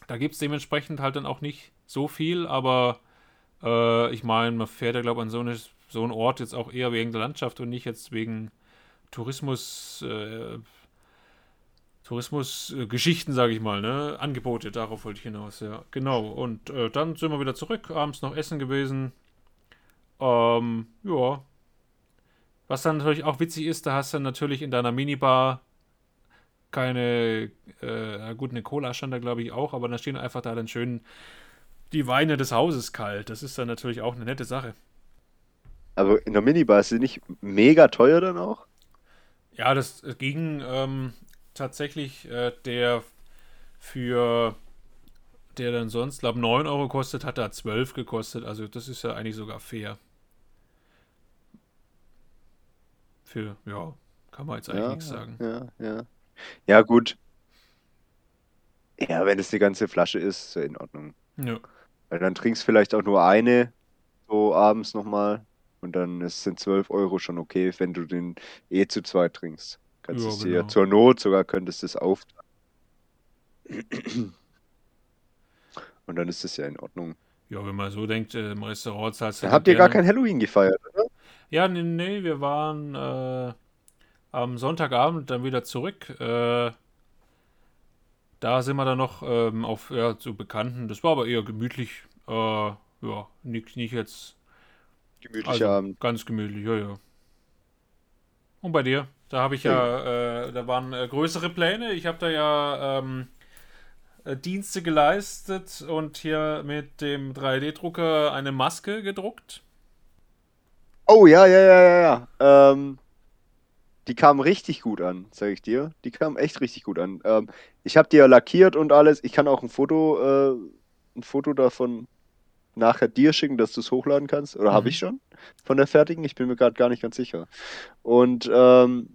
S1: Da gibt es dementsprechend halt dann auch nicht so viel, aber äh, ich meine, man fährt ja, glaube ich, an so eine so ein Ort jetzt auch eher wegen der Landschaft und nicht jetzt wegen Tourismus, äh, Tourismusgeschichten, äh, sage ich mal, ne? Angebote, darauf wollte ich hinaus, ja. Genau. Und äh, dann sind wir wieder zurück, abends noch essen gewesen. Ähm, ja. Was dann natürlich auch witzig ist, da hast du natürlich in deiner Minibar keine, äh, gut, eine Cola stand da glaube ich auch, aber da stehen einfach da dann schön die Weine des Hauses kalt. Das ist dann natürlich auch eine nette Sache.
S2: Aber in der Minibar ist sie nicht mega teuer dann auch?
S1: Ja, das ging ähm, tatsächlich äh, der für der dann sonst, glaube 9 Euro kostet, hat er 12 gekostet. Also das ist ja eigentlich sogar fair. Für, ja, kann man jetzt eigentlich
S2: Ja,
S1: nichts sagen.
S2: ja, ja. Ja, gut. Ja, wenn es eine ganze Flasche ist, ist ja in Ordnung.
S1: Ja.
S2: Weil dann trinkst vielleicht auch nur eine, so abends nochmal. Und dann sind 12 Euro schon okay, wenn du den eh zu zweit trinkst. Kannst
S1: Ja,
S2: es dir
S1: genau.
S2: zur Not sogar könntest es auf. Und dann ist es ja in Ordnung.
S1: ja, wenn man so denkt, äh, im Restaurant zahlst du
S2: Dann
S1: halt
S2: habt ihr gar
S1: gerne-
S2: kein Halloween gefeiert, oder?
S1: Ja, nee, nee, wir waren äh, am Sonntagabend dann wieder zurück. Äh, da sind wir dann noch ähm, auf ja, zu Bekannten. Das war aber eher gemütlich. Äh, ja, nicht, nicht jetzt.
S2: Gemütlicher
S1: Also
S2: Abend.
S1: ganz gemütlich, ja, ja. Und bei dir? Da habe ich ja, äh, da waren äh, größere Pläne. Ich habe da ja ähm, äh, Dienste geleistet und hier mit dem 3D-Drucker eine Maske gedruckt.
S2: Oh, ja, ja, ja, ja, ja. Ähm, die kam richtig gut an, sag ich dir. Die kam echt richtig gut an. Ähm, ich habe die ja lackiert und alles. Ich kann auch ein Foto, äh, ein Foto davon nachher dir schicken, dass du es hochladen kannst. Oder habe
S1: Mhm.
S2: ich schon von der fertigen? Ich bin mir gerade gar nicht ganz sicher. Und ähm,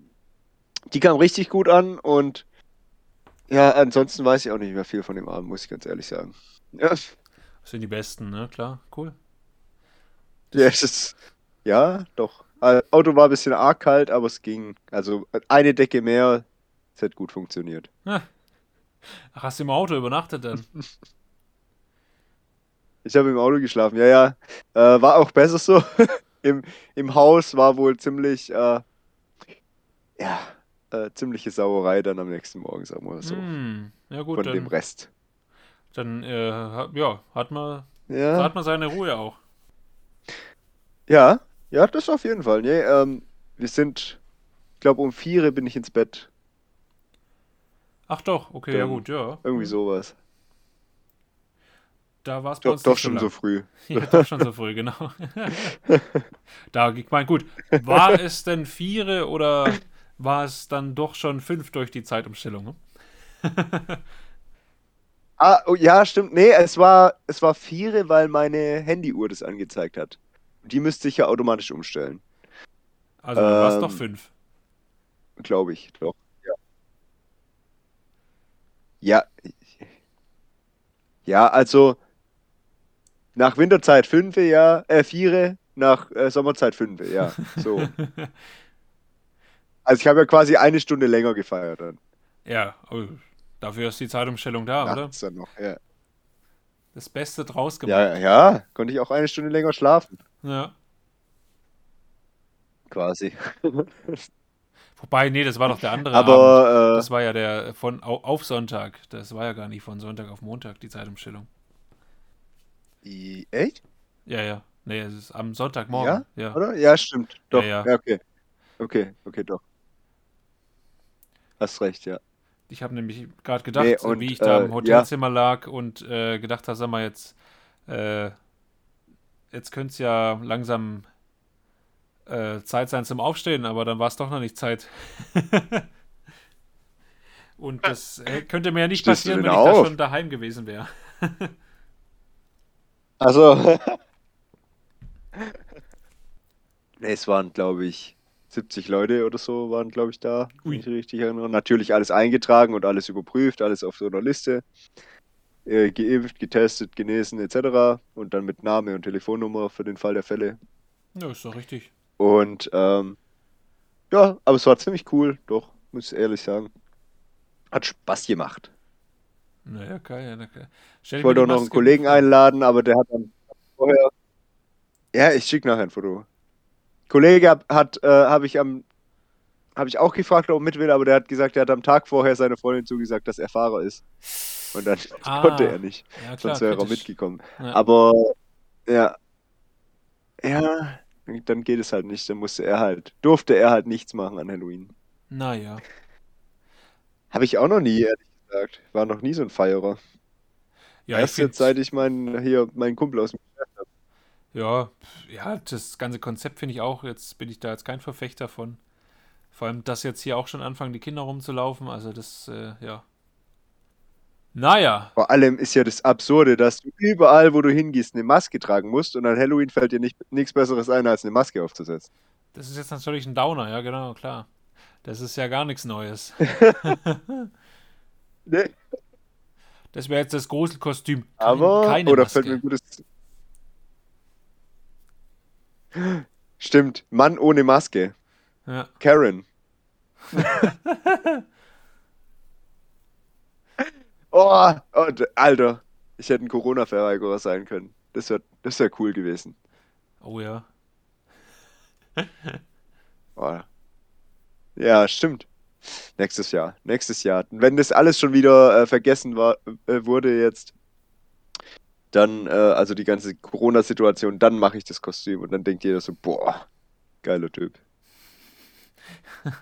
S2: die kam richtig gut an und ja, ansonsten weiß ich auch nicht mehr viel von dem Abend, muss ich ganz ehrlich sagen. Ja,
S1: Das sind die besten, ne? Klar, cool.
S2: ja, es ist, ja doch. Äh, Auto war ein bisschen arg kalt, aber es ging. Also eine Decke mehr, es hat gut funktioniert.
S1: Ach, hast du im Auto übernachtet dann?
S2: Ich habe im Auto geschlafen, ja, ja. Äh, war auch besser so. Im, Im Haus war wohl ziemlich, äh, ja, äh, ziemliche Sauerei dann am nächsten Morgen, sagen wir mal so.
S1: Hm, ja gut,
S2: von dem
S1: dann,
S2: Rest.
S1: dann äh, ja, hat man,
S2: Ja,
S1: hat man seine Ruhe auch.
S2: ja, ja, das auf jeden Fall. Nee, ähm, wir sind, ich glaube, um vier bin ich ins Bett.
S1: Ach doch, okay, ja
S2: Dann
S1: gut, ja.
S2: Irgendwie sowas.
S1: Da war es
S2: Doch, doch schon so
S1: lang.
S2: früh.
S1: Ja, doch schon so früh, genau. da, ich meine, gut, war es denn viere oder war es dann doch schon fünf durch die Zeitumstellung? Ne?
S2: Ah, oh, ja, stimmt. Nee, es war, es war vier, weil meine Handyuhr das angezeigt hat. Die müsste ich ja automatisch umstellen.
S1: Also dann war es doch
S2: Ähm,
S1: fünf.
S2: Glaube ich, doch. Ja. Ja, also nach Winterzeit fünf, ja, äh, vier, nach äh, Sommerzeit fünf, ja. So. Also ich habe ja quasi eine Stunde länger gefeiert dann.
S1: ja, oh, dafür ist die Zeitumstellung da, oder?
S2: Nachts dann noch, ja.
S1: Das Beste draus gemacht.
S2: Ja, ja, konnte ich auch eine Stunde länger schlafen,
S1: Ja.
S2: quasi.
S1: Wobei, nee, das war doch der andere.
S2: Aber,
S1: Das war ja der von au- auf Sonntag. Das war ja gar nicht von Sonntag auf Montag, die Zeitumstellung.
S2: I- echt?
S1: Ja, ja. Nee, es ist am Sonntagmorgen. Ja.
S2: Oder? Ja, stimmt. Doch.
S1: Ja,
S2: Ja,
S1: ja.
S2: okay. Okay, okay, doch. Hast recht, ja.
S1: Ich habe nämlich gerade gedacht,
S2: Nee, und,
S1: wie ich da
S2: äh,
S1: im
S2: ja.
S1: Hotelzimmer lag und äh, gedacht habe, sag mal, jetzt, äh, jetzt könnte es ja langsam äh, Zeit sein zum Aufstehen, aber dann war es doch noch nicht Zeit. und das äh, könnte mir ja nicht
S2: Stehst
S1: passieren, wenn ich da
S2: auf?
S1: schon daheim gewesen wäre.
S2: Also. es waren, glaube ich, 70 Leute oder so waren, glaube ich, da, wenn
S1: Ui.
S2: ich richtig erinnere. Natürlich alles eingetragen und alles überprüft, alles auf so einer Liste. Äh, geimpft, getestet, genesen, etc. Und dann mit Name und Telefonnummer für den Fall der Fälle.
S1: Ja, ist doch richtig.
S2: Und ähm, ja, aber es war ziemlich cool, doch, muss ich ehrlich sagen. Hat Spaß gemacht.
S1: Naja, geil. Ja, geil. Stell
S2: Ich wollte auch noch einen Kollegen einladen, aber der hat dann vorher. Ja, ich schicke nachher ein Foto. Kollege hab- hat, äh, habe ich am, habe ich auch gefragt, ob er mit will, aber der hat gesagt, er hat am Tag vorher seiner Freundin zugesagt, dass er Fahrer ist. Und dann
S1: Ah,
S2: konnte er nicht,
S1: Ja, klar,
S2: sonst wäre er mitgekommen.
S1: Ja.
S2: Aber ja, ja, dann geht es halt nicht. Dann musste er halt, durfte er halt nichts machen an Halloween.
S1: Naja.
S2: Habe ich auch noch nie, ehrlich gesagt. War noch nie so ein Feierer.
S1: Ja,
S2: Erst jetzt, seit ich meinen, hier, meinen Kumpel aus dem Geschäft habe.
S1: Ja, ja, das ganze Konzept finde ich auch, jetzt bin ich da jetzt kein Verfechter von. Vor allem, dass jetzt hier auch schon anfangen, die Kinder rumzulaufen, also das, äh, ja. Naja.
S2: Vor allem ist ja das Absurde, dass du überall, wo du hingehst, eine Maske tragen musst und an Halloween fällt dir nicht, nichts Besseres ein, als eine Maske aufzusetzen.
S1: Das ist jetzt natürlich ein Downer, ja, genau, klar. Das ist ja gar nichts Neues.
S2: nee.
S1: Das wäre jetzt das Gruselkostüm.
S2: Aber,
S1: keine
S2: oder
S1: Maske.
S2: fällt mir ein gutes. Stimmt, Mann ohne Maske.
S1: Ja.
S2: Karen. oh, oh, Alter. Ich hätte ein Corona-Verweigerer sein können. Das wäre das wär cool gewesen.
S1: Oh ja.
S2: Oh. Ja, stimmt. Nächstes Jahr. Nächstes Jahr. Wenn das alles schon wieder äh, vergessen war, äh, wurde jetzt, dann, äh, also die ganze Corona-Situation, dann mache ich das Kostüm und dann denkt jeder so, boah, geiler Typ.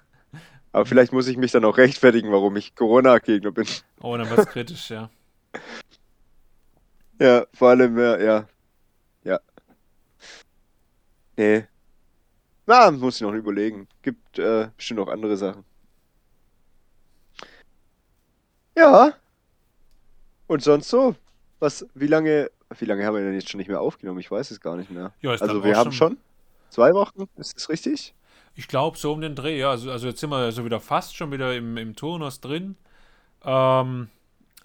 S2: Aber vielleicht muss ich mich dann auch rechtfertigen, warum ich Corona-Gegner bin.
S1: Oh, dann wird's kritisch, ja.
S2: Ja, vor allem, ja, ja. Ja. Nee. Na, muss ich noch überlegen. Gibt äh, bestimmt noch andere Sachen. Ja. Und sonst so? Was, wie lange, wie lange haben wir denn jetzt schon nicht mehr aufgenommen? Ich weiß es gar nicht mehr.
S1: Ja,
S2: Also wir haben schon zwei Wochen, ist das richtig?
S1: Ich glaube, so um den Dreh, ja. Also, also jetzt sind wir so wieder fast schon wieder im, im Turnus drin. Ähm,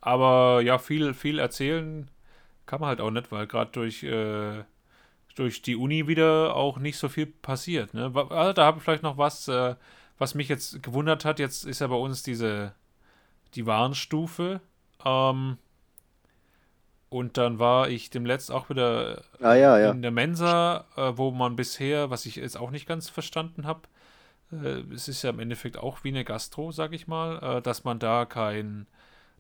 S1: aber ja, viel, viel erzählen kann man halt auch nicht, weil gerade durch, äh, durch die Uni wieder auch nicht so viel passiert. Ne? Also, da habe ich vielleicht noch was, äh, was mich jetzt gewundert hat. Jetzt ist ja bei uns diese, die Warnstufe. Ähm, und dann war ich demnächst auch wieder
S2: Ah ja, ja.
S1: in der Mensa, äh, wo man bisher, was ich jetzt auch nicht ganz verstanden habe, äh, es ist ja im Endeffekt auch wie eine Gastro, sag ich mal, äh, dass man da keinen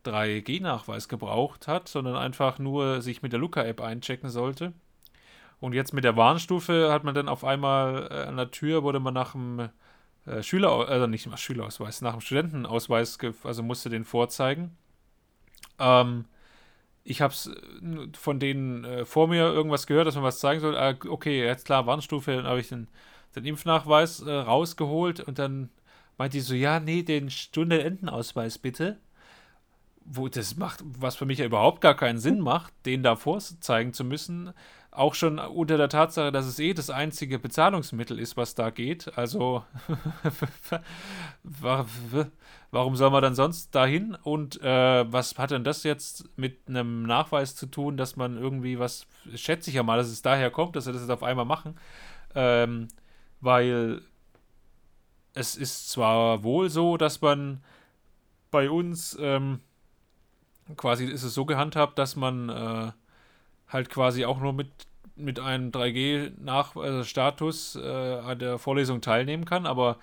S1: 3G-Nachweis gebraucht hat, sondern einfach nur sich mit der Luca-App einchecken sollte. Und jetzt mit der Warnstufe hat man dann auf einmal äh, an der Tür, wurde man nach dem äh, Schüler, also nicht mal Schülerausweis, nach dem Studentenausweis, also musste den vorzeigen. Ähm, ich habe es von denen äh, vor mir irgendwas gehört, dass man was zeigen soll. Ah, okay, jetzt klar, Warnstufe, dann habe ich den, den Impfnachweis äh, rausgeholt und dann meinte die so, ja, nee, den Studentenausweis bitte. Wo das macht, was für mich ja überhaupt gar keinen Sinn macht, den da vorzeigen zu müssen. Auch schon unter der Tatsache, dass es eh das einzige Bezahlungsmittel ist, was da geht. Also, wa- wa- warum soll man dann sonst dahin? Und äh, was hat denn das jetzt mit einem Nachweis zu tun, dass man irgendwie was, schätze ich ja mal, dass es daher kommt, dass sie das jetzt auf einmal machen. Ähm, weil es ist zwar wohl so, dass man bei uns ähm, quasi ist es so gehandhabt, dass man äh, halt quasi auch nur mit, mit einem 3G-Status äh, an der Vorlesung teilnehmen kann, aber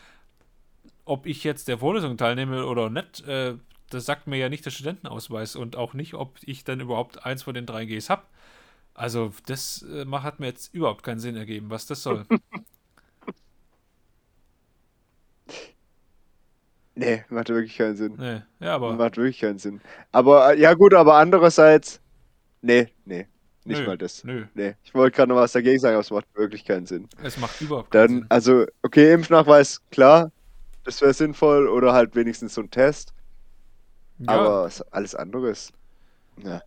S1: ob ich jetzt der Vorlesung teilnehme oder nicht, äh, das sagt mir ja nicht der Studentenausweis und auch nicht, ob ich dann überhaupt eins von den 3Gs habe. Also das äh, hat mir jetzt überhaupt keinen Sinn ergeben, was das soll.
S2: Nee, macht wirklich keinen Sinn.
S1: nee, ja, aber
S2: Macht wirklich keinen Sinn. Aber äh, ja gut, aber andererseits, nee, nee, nicht
S1: nö,
S2: mal das.
S1: nö,
S2: Nee, ich wollte gerade noch was dagegen sagen, aber es macht wirklich keinen Sinn.
S1: es macht überhaupt keinen
S2: Dann,
S1: Sinn.
S2: also, okay, Impfnachweis, klar, das wäre sinnvoll oder halt wenigstens so ein Test,
S1: Ja,
S2: aber alles anderes, ja.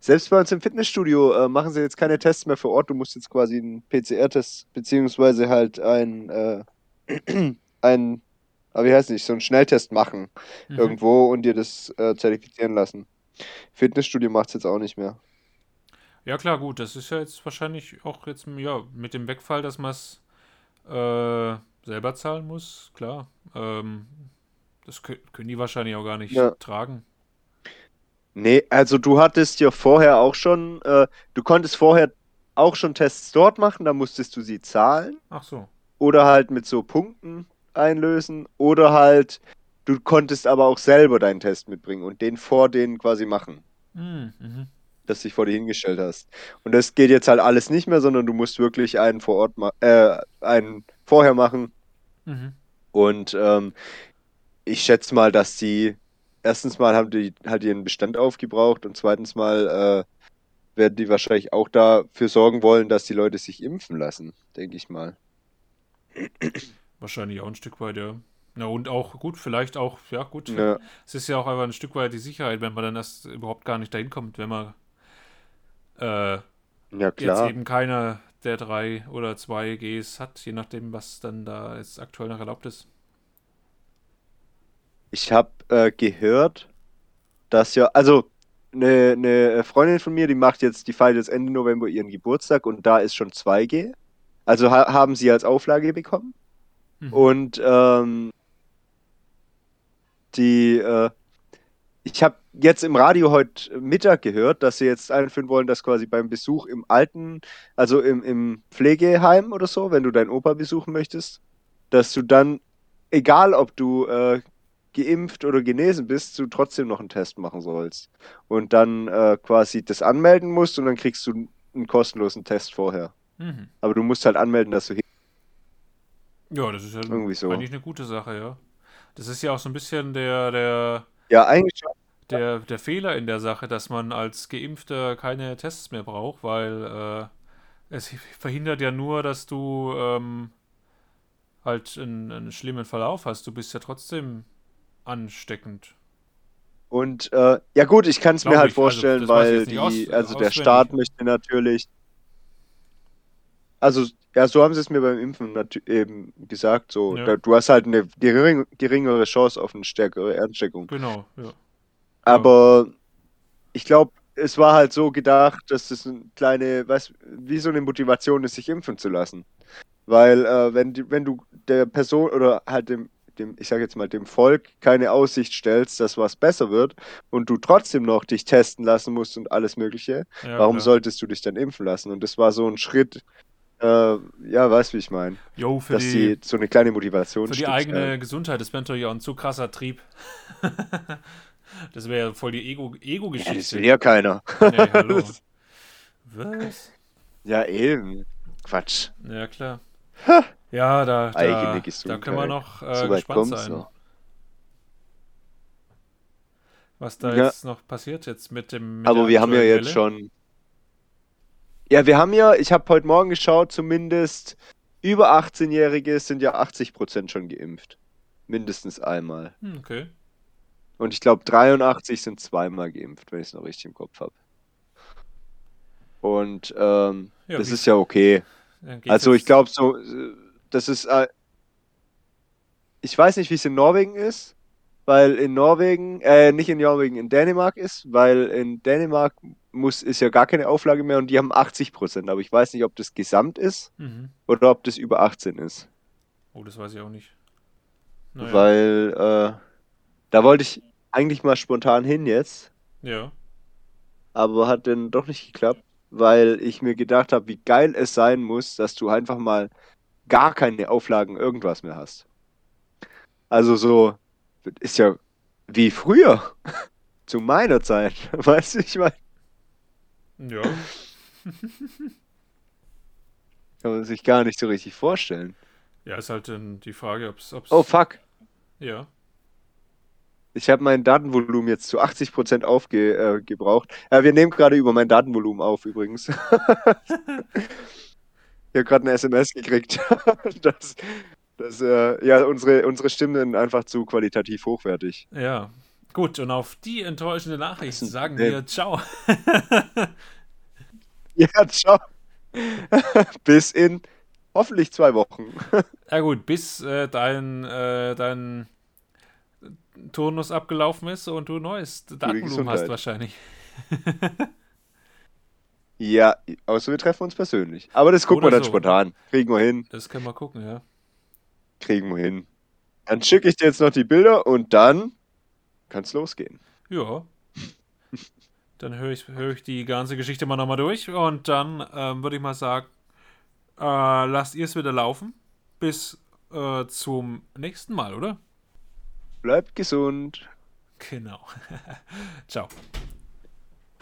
S2: Selbst bei uns im Fitnessstudio äh, machen sie jetzt keine Tests mehr vor Ort. Du musst jetzt quasi einen PCR-Test beziehungsweise halt ein, äh, ein, aber wie heißt nicht, so einen Schnelltest machen
S1: mhm.
S2: irgendwo und dir das äh, zertifizieren lassen. Fitnessstudio macht es jetzt auch nicht mehr.
S1: Ja, klar, gut. Das ist ja jetzt wahrscheinlich auch jetzt ja, mit dem Wegfall, dass man es äh, selber zahlen muss. Klar. Ähm, das kö- können die wahrscheinlich auch gar nicht
S2: Ja.
S1: tragen.
S2: Nee, also du hattest ja vorher auch schon, äh, du konntest vorher auch schon Tests dort machen, da musstest du sie zahlen
S1: Ach so.
S2: oder halt mit so Punkten einlösen oder halt, du konntest aber auch selber deinen Test mitbringen und den vor denen quasi machen.
S1: Hm, mhm.
S2: das dich vor dir hingestellt hast. Und das geht jetzt halt alles nicht mehr, sondern du musst wirklich einen vor Ort äh, einen vorher machen.
S1: Mhm.
S2: Und ähm, ich schätze mal, dass die erstens mal haben die halt ihren Bestand aufgebraucht und zweitens mal äh, werden die wahrscheinlich auch dafür sorgen wollen, dass die Leute sich impfen lassen, denke ich mal.
S1: Wahrscheinlich auch ein Stück weit, ja. Na und auch gut, vielleicht auch, ja gut.
S2: Ja.
S1: Es ist ja auch einfach ein Stück weit die Sicherheit, wenn man dann erst überhaupt gar nicht dahin kommt, wenn man äh,
S2: Ja,
S1: jetzt eben keiner der drei oder zwei Gs hat, je nachdem, was dann da jetzt aktuell noch erlaubt ist.
S2: Ich habe äh, gehört, dass ja, also eine, eine Freundin von mir, die macht jetzt, die feiert jetzt Ende November ihren Geburtstag und da ist schon 2G. Also ha haben sie als Auflage bekommen.
S1: Mhm.
S2: Und ähm, die, äh, ich habe jetzt im Radio heute Mittag gehört, dass sie jetzt einführen wollen, dass quasi beim Besuch im Alten, also im, im Pflegeheim oder so, wenn du deinen Opa besuchen möchtest, dass du dann, egal ob du äh, geimpft oder genesen bist, du trotzdem noch einen Test machen sollst. Und dann äh, quasi das anmelden musst und dann kriegst du einen kostenlosen Test vorher.
S1: Mhm.
S2: Aber du musst halt anmelden, dass du hin.
S1: Ja, das ist ja
S2: Irgendwie so.
S1: eigentlich eine gute Sache, ja. Das ist ja auch so ein bisschen der, der,
S2: Ja, eigentlich schon.
S1: der, der Fehler in der Sache, dass man als Geimpfter keine Tests mehr braucht, weil äh, es verhindert ja nur, dass du ähm, halt einen, einen schlimmen Verlauf hast. Du bist ja trotzdem ansteckend.
S2: Und äh, ja gut, ich kann es mir halt
S1: ich. Also,
S2: vorstellen,
S1: ich
S2: weil die, also der. Staat möchte natürlich. Also, ja, so haben sie es mir beim Impfen eben gesagt. So,
S1: Ja.
S2: da, du hast halt eine gering, geringere Chance auf eine stärkere Ansteckung.
S1: Genau, ja.
S2: Aber ich glaube, es war halt so gedacht, dass das eine kleine, was, wie so eine Motivation ist, sich impfen zu lassen. Weil äh, wenn, die, wenn du der Person oder halt dem, dem, ich sage jetzt mal, dem Volk keine Aussicht stellst, dass was besser wird und du trotzdem noch dich testen lassen musst und alles Mögliche,
S1: ja
S2: warum
S1: klar.
S2: solltest du dich dann impfen lassen? Und das war so ein Schritt, äh, ja, weißt wie ich meine,
S1: Jo, für
S2: dass
S1: die,
S2: die so eine kleine Motivation
S1: für die eigene
S2: ja.
S1: Gesundheit, das wäre natürlich auch ein zu krasser Trieb. das wäre ja voll die Ego-
S2: Ja, das
S1: Ego-Geschichte.
S2: will ja keiner.
S1: Nee, hallo. Was?
S2: ja, eben. Quatsch.
S1: Ja, klar. Ja, da, da, da können wir noch äh,
S2: so
S1: gespannt sein,
S2: noch.
S1: was da
S2: Ja.
S1: jetzt noch passiert jetzt mit dem mit
S2: Aber wir haben ja jetzt
S1: Welle.
S2: schon. Ja, wir haben ja, ich habe heute Morgen geschaut, zumindest über 18-Jährige sind ja 80% schon geimpft. Mindestens einmal.
S1: Hm, okay.
S2: Und ich glaube, 83 sind zweimal geimpft, wenn ich es noch richtig im Kopf habe. Und ähm,
S1: Ja,
S2: das ist ja okay. Also ich glaube so, äh, das ist, äh, ich weiß nicht, wie es in Norwegen ist, weil in Norwegen, äh, nicht in Norwegen, in Dänemark ist, weil in Dänemark muss, ist ja gar keine Auflage mehr und die haben 80 Prozent, aber ich weiß nicht, ob das gesamt ist
S1: Mhm.
S2: oder ob das über 18 ist,
S1: Oh, das weiß ich auch nicht. Naja.
S2: weil äh, da wollte ich eigentlich mal spontan hin jetzt,
S1: Ja.
S2: aber hat dann doch nicht geklappt, weil ich mir gedacht habe, wie geil es sein muss, dass du einfach mal gar keine Auflagen irgendwas mehr hast. Also so, ist ja wie früher, zu meiner Zeit, weißt du, ich meine,
S1: Ja.
S2: kann man sich gar nicht so richtig vorstellen.
S1: Ja, ist halt dann die Frage, ob es.
S2: Oh fuck,
S1: Ja.
S2: ich habe mein Datenvolumen jetzt zu 80% aufgebraucht. Äh, gebraucht. äh, wir nehmen gerade über mein Datenvolumen auf übrigens. ich habe gerade eine SMS gekriegt, dass, dass äh, ja, unsere, unsere Stimmen sind einfach zu qualitativ hochwertig.
S1: Ja. Gut, und auf die enttäuschende Nachricht sagen
S2: denn?
S1: wir Ciao.
S2: Ja, ciao. Bis in hoffentlich zwei Wochen.
S1: Ja gut, bis äh, dein, äh, dein Turnus abgelaufen ist und du neues Datenvolumen hast wahrscheinlich.
S2: Ja, außer wir treffen uns persönlich. Aber das gucken
S1: Oder
S2: wir dann
S1: so.
S2: spontan. Kriegen wir hin.
S1: Das können wir gucken, ja.
S2: Kriegen wir hin. Dann schicke ich dir jetzt noch die Bilder und dann kann's losgehen.
S1: Ja. Dann höre ich, hör ich die ganze Geschichte mal nochmal durch und dann ähm, würde ich mal sagen, äh, lasst ihr es wieder laufen. Bis äh, zum nächsten Mal, oder?
S2: Bleibt gesund.
S1: Genau. Ciao.